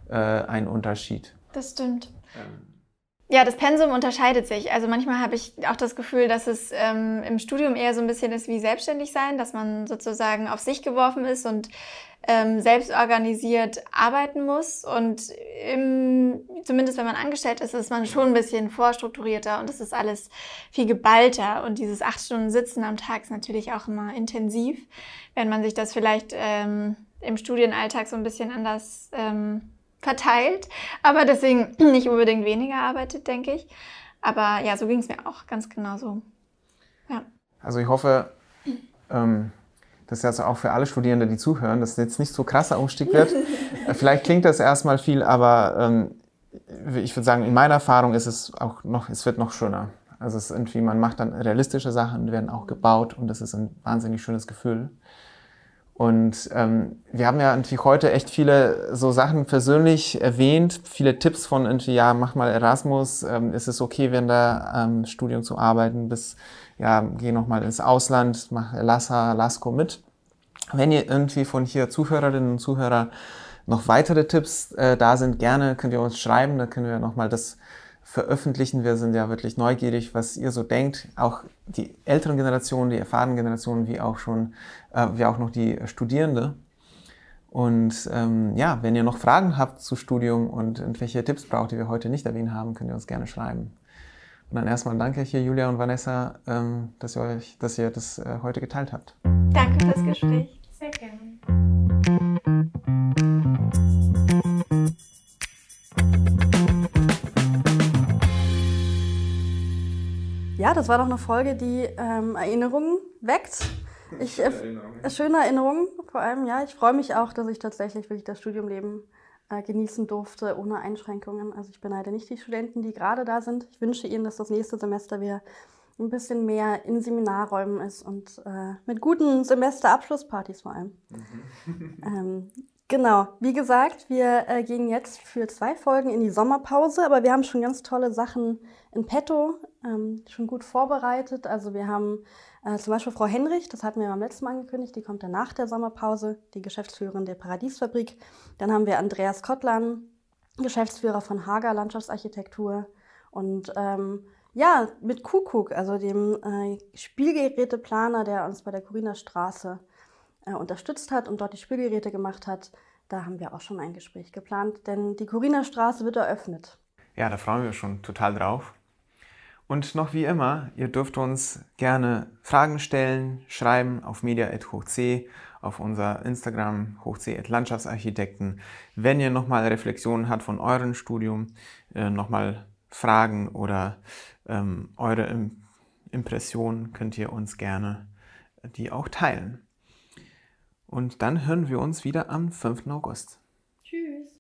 äh, ein Unterschied. Das stimmt. Ähm. Ja, das Pensum unterscheidet sich. Also manchmal habe ich auch das Gefühl, dass es ähm, im Studium eher so ein bisschen ist wie selbstständig sein, dass man sozusagen auf sich geworfen ist und ähm, selbst organisiert arbeiten muss. Und im, zumindest wenn man angestellt ist, ist man schon ein bisschen vorstrukturierter und es ist alles viel geballter. Und dieses acht Stunden Sitzen am Tag ist natürlich auch immer intensiv, wenn man sich das vielleicht ähm, im Studienalltag so ein bisschen anders ähm, verteilt, aber deswegen nicht unbedingt weniger arbeitet, denke ich. Aber ja, so ging es mir auch ganz genau so. Ja. Also ich hoffe, ähm, dass jetzt auch für alle Studierende, die zuhören, dass es jetzt nicht so krasser Umstieg wird. Vielleicht klingt das erstmal viel, aber ähm, ich würde sagen, in meiner Erfahrung ist es auch noch, es wird noch schöner. Also es ist irgendwie, man macht dann realistische Sachen, werden auch gebaut und das ist ein wahnsinnig schönes Gefühl. Und ähm, wir haben ja irgendwie heute echt viele so Sachen persönlich erwähnt, viele Tipps von irgendwie, ja, mach mal Erasmus, ähm, ist es okay, während der ähm, Studium zu arbeiten, bis, ja, geh noch mal ins Ausland, mach Lassa, Lasco mit. Wenn ihr irgendwie von hier Zuhörerinnen und Zuhörer noch weitere Tipps äh, da sind, gerne könnt ihr uns schreiben, da können wir noch mal das veröffentlichen. Wir sind ja wirklich neugierig, was ihr so denkt. Auch die älteren Generationen, die erfahrenen Generationen, wie auch schon, äh, wie auch noch die Studierende. Und ähm, ja, wenn ihr noch Fragen habt zu Studium und irgendwelche Tipps braucht, die wir heute nicht erwähnt haben, könnt ihr uns gerne schreiben. Und dann erstmal danke hier Julia und Vanessa, ähm, dass ihr euch, dass ihr das äh, heute geteilt habt. Danke fürs Gespräch. Sehr gerne. Ja, das war doch eine Folge, die ähm, Erinnerungen weckt. Ich, äh, Erinnerungen. schöne Erinnerungen vor allem, ja. Ich freue mich auch, dass ich tatsächlich wirklich das Studiumleben äh, genießen durfte, ohne Einschränkungen. Also ich beneide nicht die Studenten, die gerade da sind. Ich wünsche ihnen, dass das nächste Semester wieder ein bisschen mehr in Seminarräumen ist und äh, mit guten Semesterabschlusspartys vor allem. Mhm. ähm, genau, wie gesagt, wir äh, gehen jetzt für zwei Folgen in die Sommerpause, aber wir haben schon ganz tolle Sachen in petto, ähm, schon gut vorbereitet. Also wir haben äh, zum Beispiel Frau Henrich, das hatten wir beim letzten Mal angekündigt, die kommt dann nach der Sommerpause, die Geschäftsführerin der Paradiesfabrik. Dann haben wir Andreas Kottlan, Geschäftsführer von Hager Landschaftsarchitektur. Und ähm, ja, mit Kuckuck, also dem äh, Spielgeräteplaner, der uns bei der Corina Straße äh, unterstützt hat und dort die Spielgeräte gemacht hat, da haben wir auch schon ein Gespräch geplant, denn die Corina Straße wird eröffnet. Ja, da freuen wir schon total drauf. Und noch wie immer, ihr dürft uns gerne Fragen stellen, schreiben auf media.hochc, auf unser Instagram hochc.landschaftsarchitekten. Wenn ihr nochmal Reflexionen habt von eurem Studium, äh, nochmal Fragen oder ähm, eure Impressionen, könnt ihr uns gerne die auch teilen. Und dann hören wir uns wieder am 5. August. Tschüss.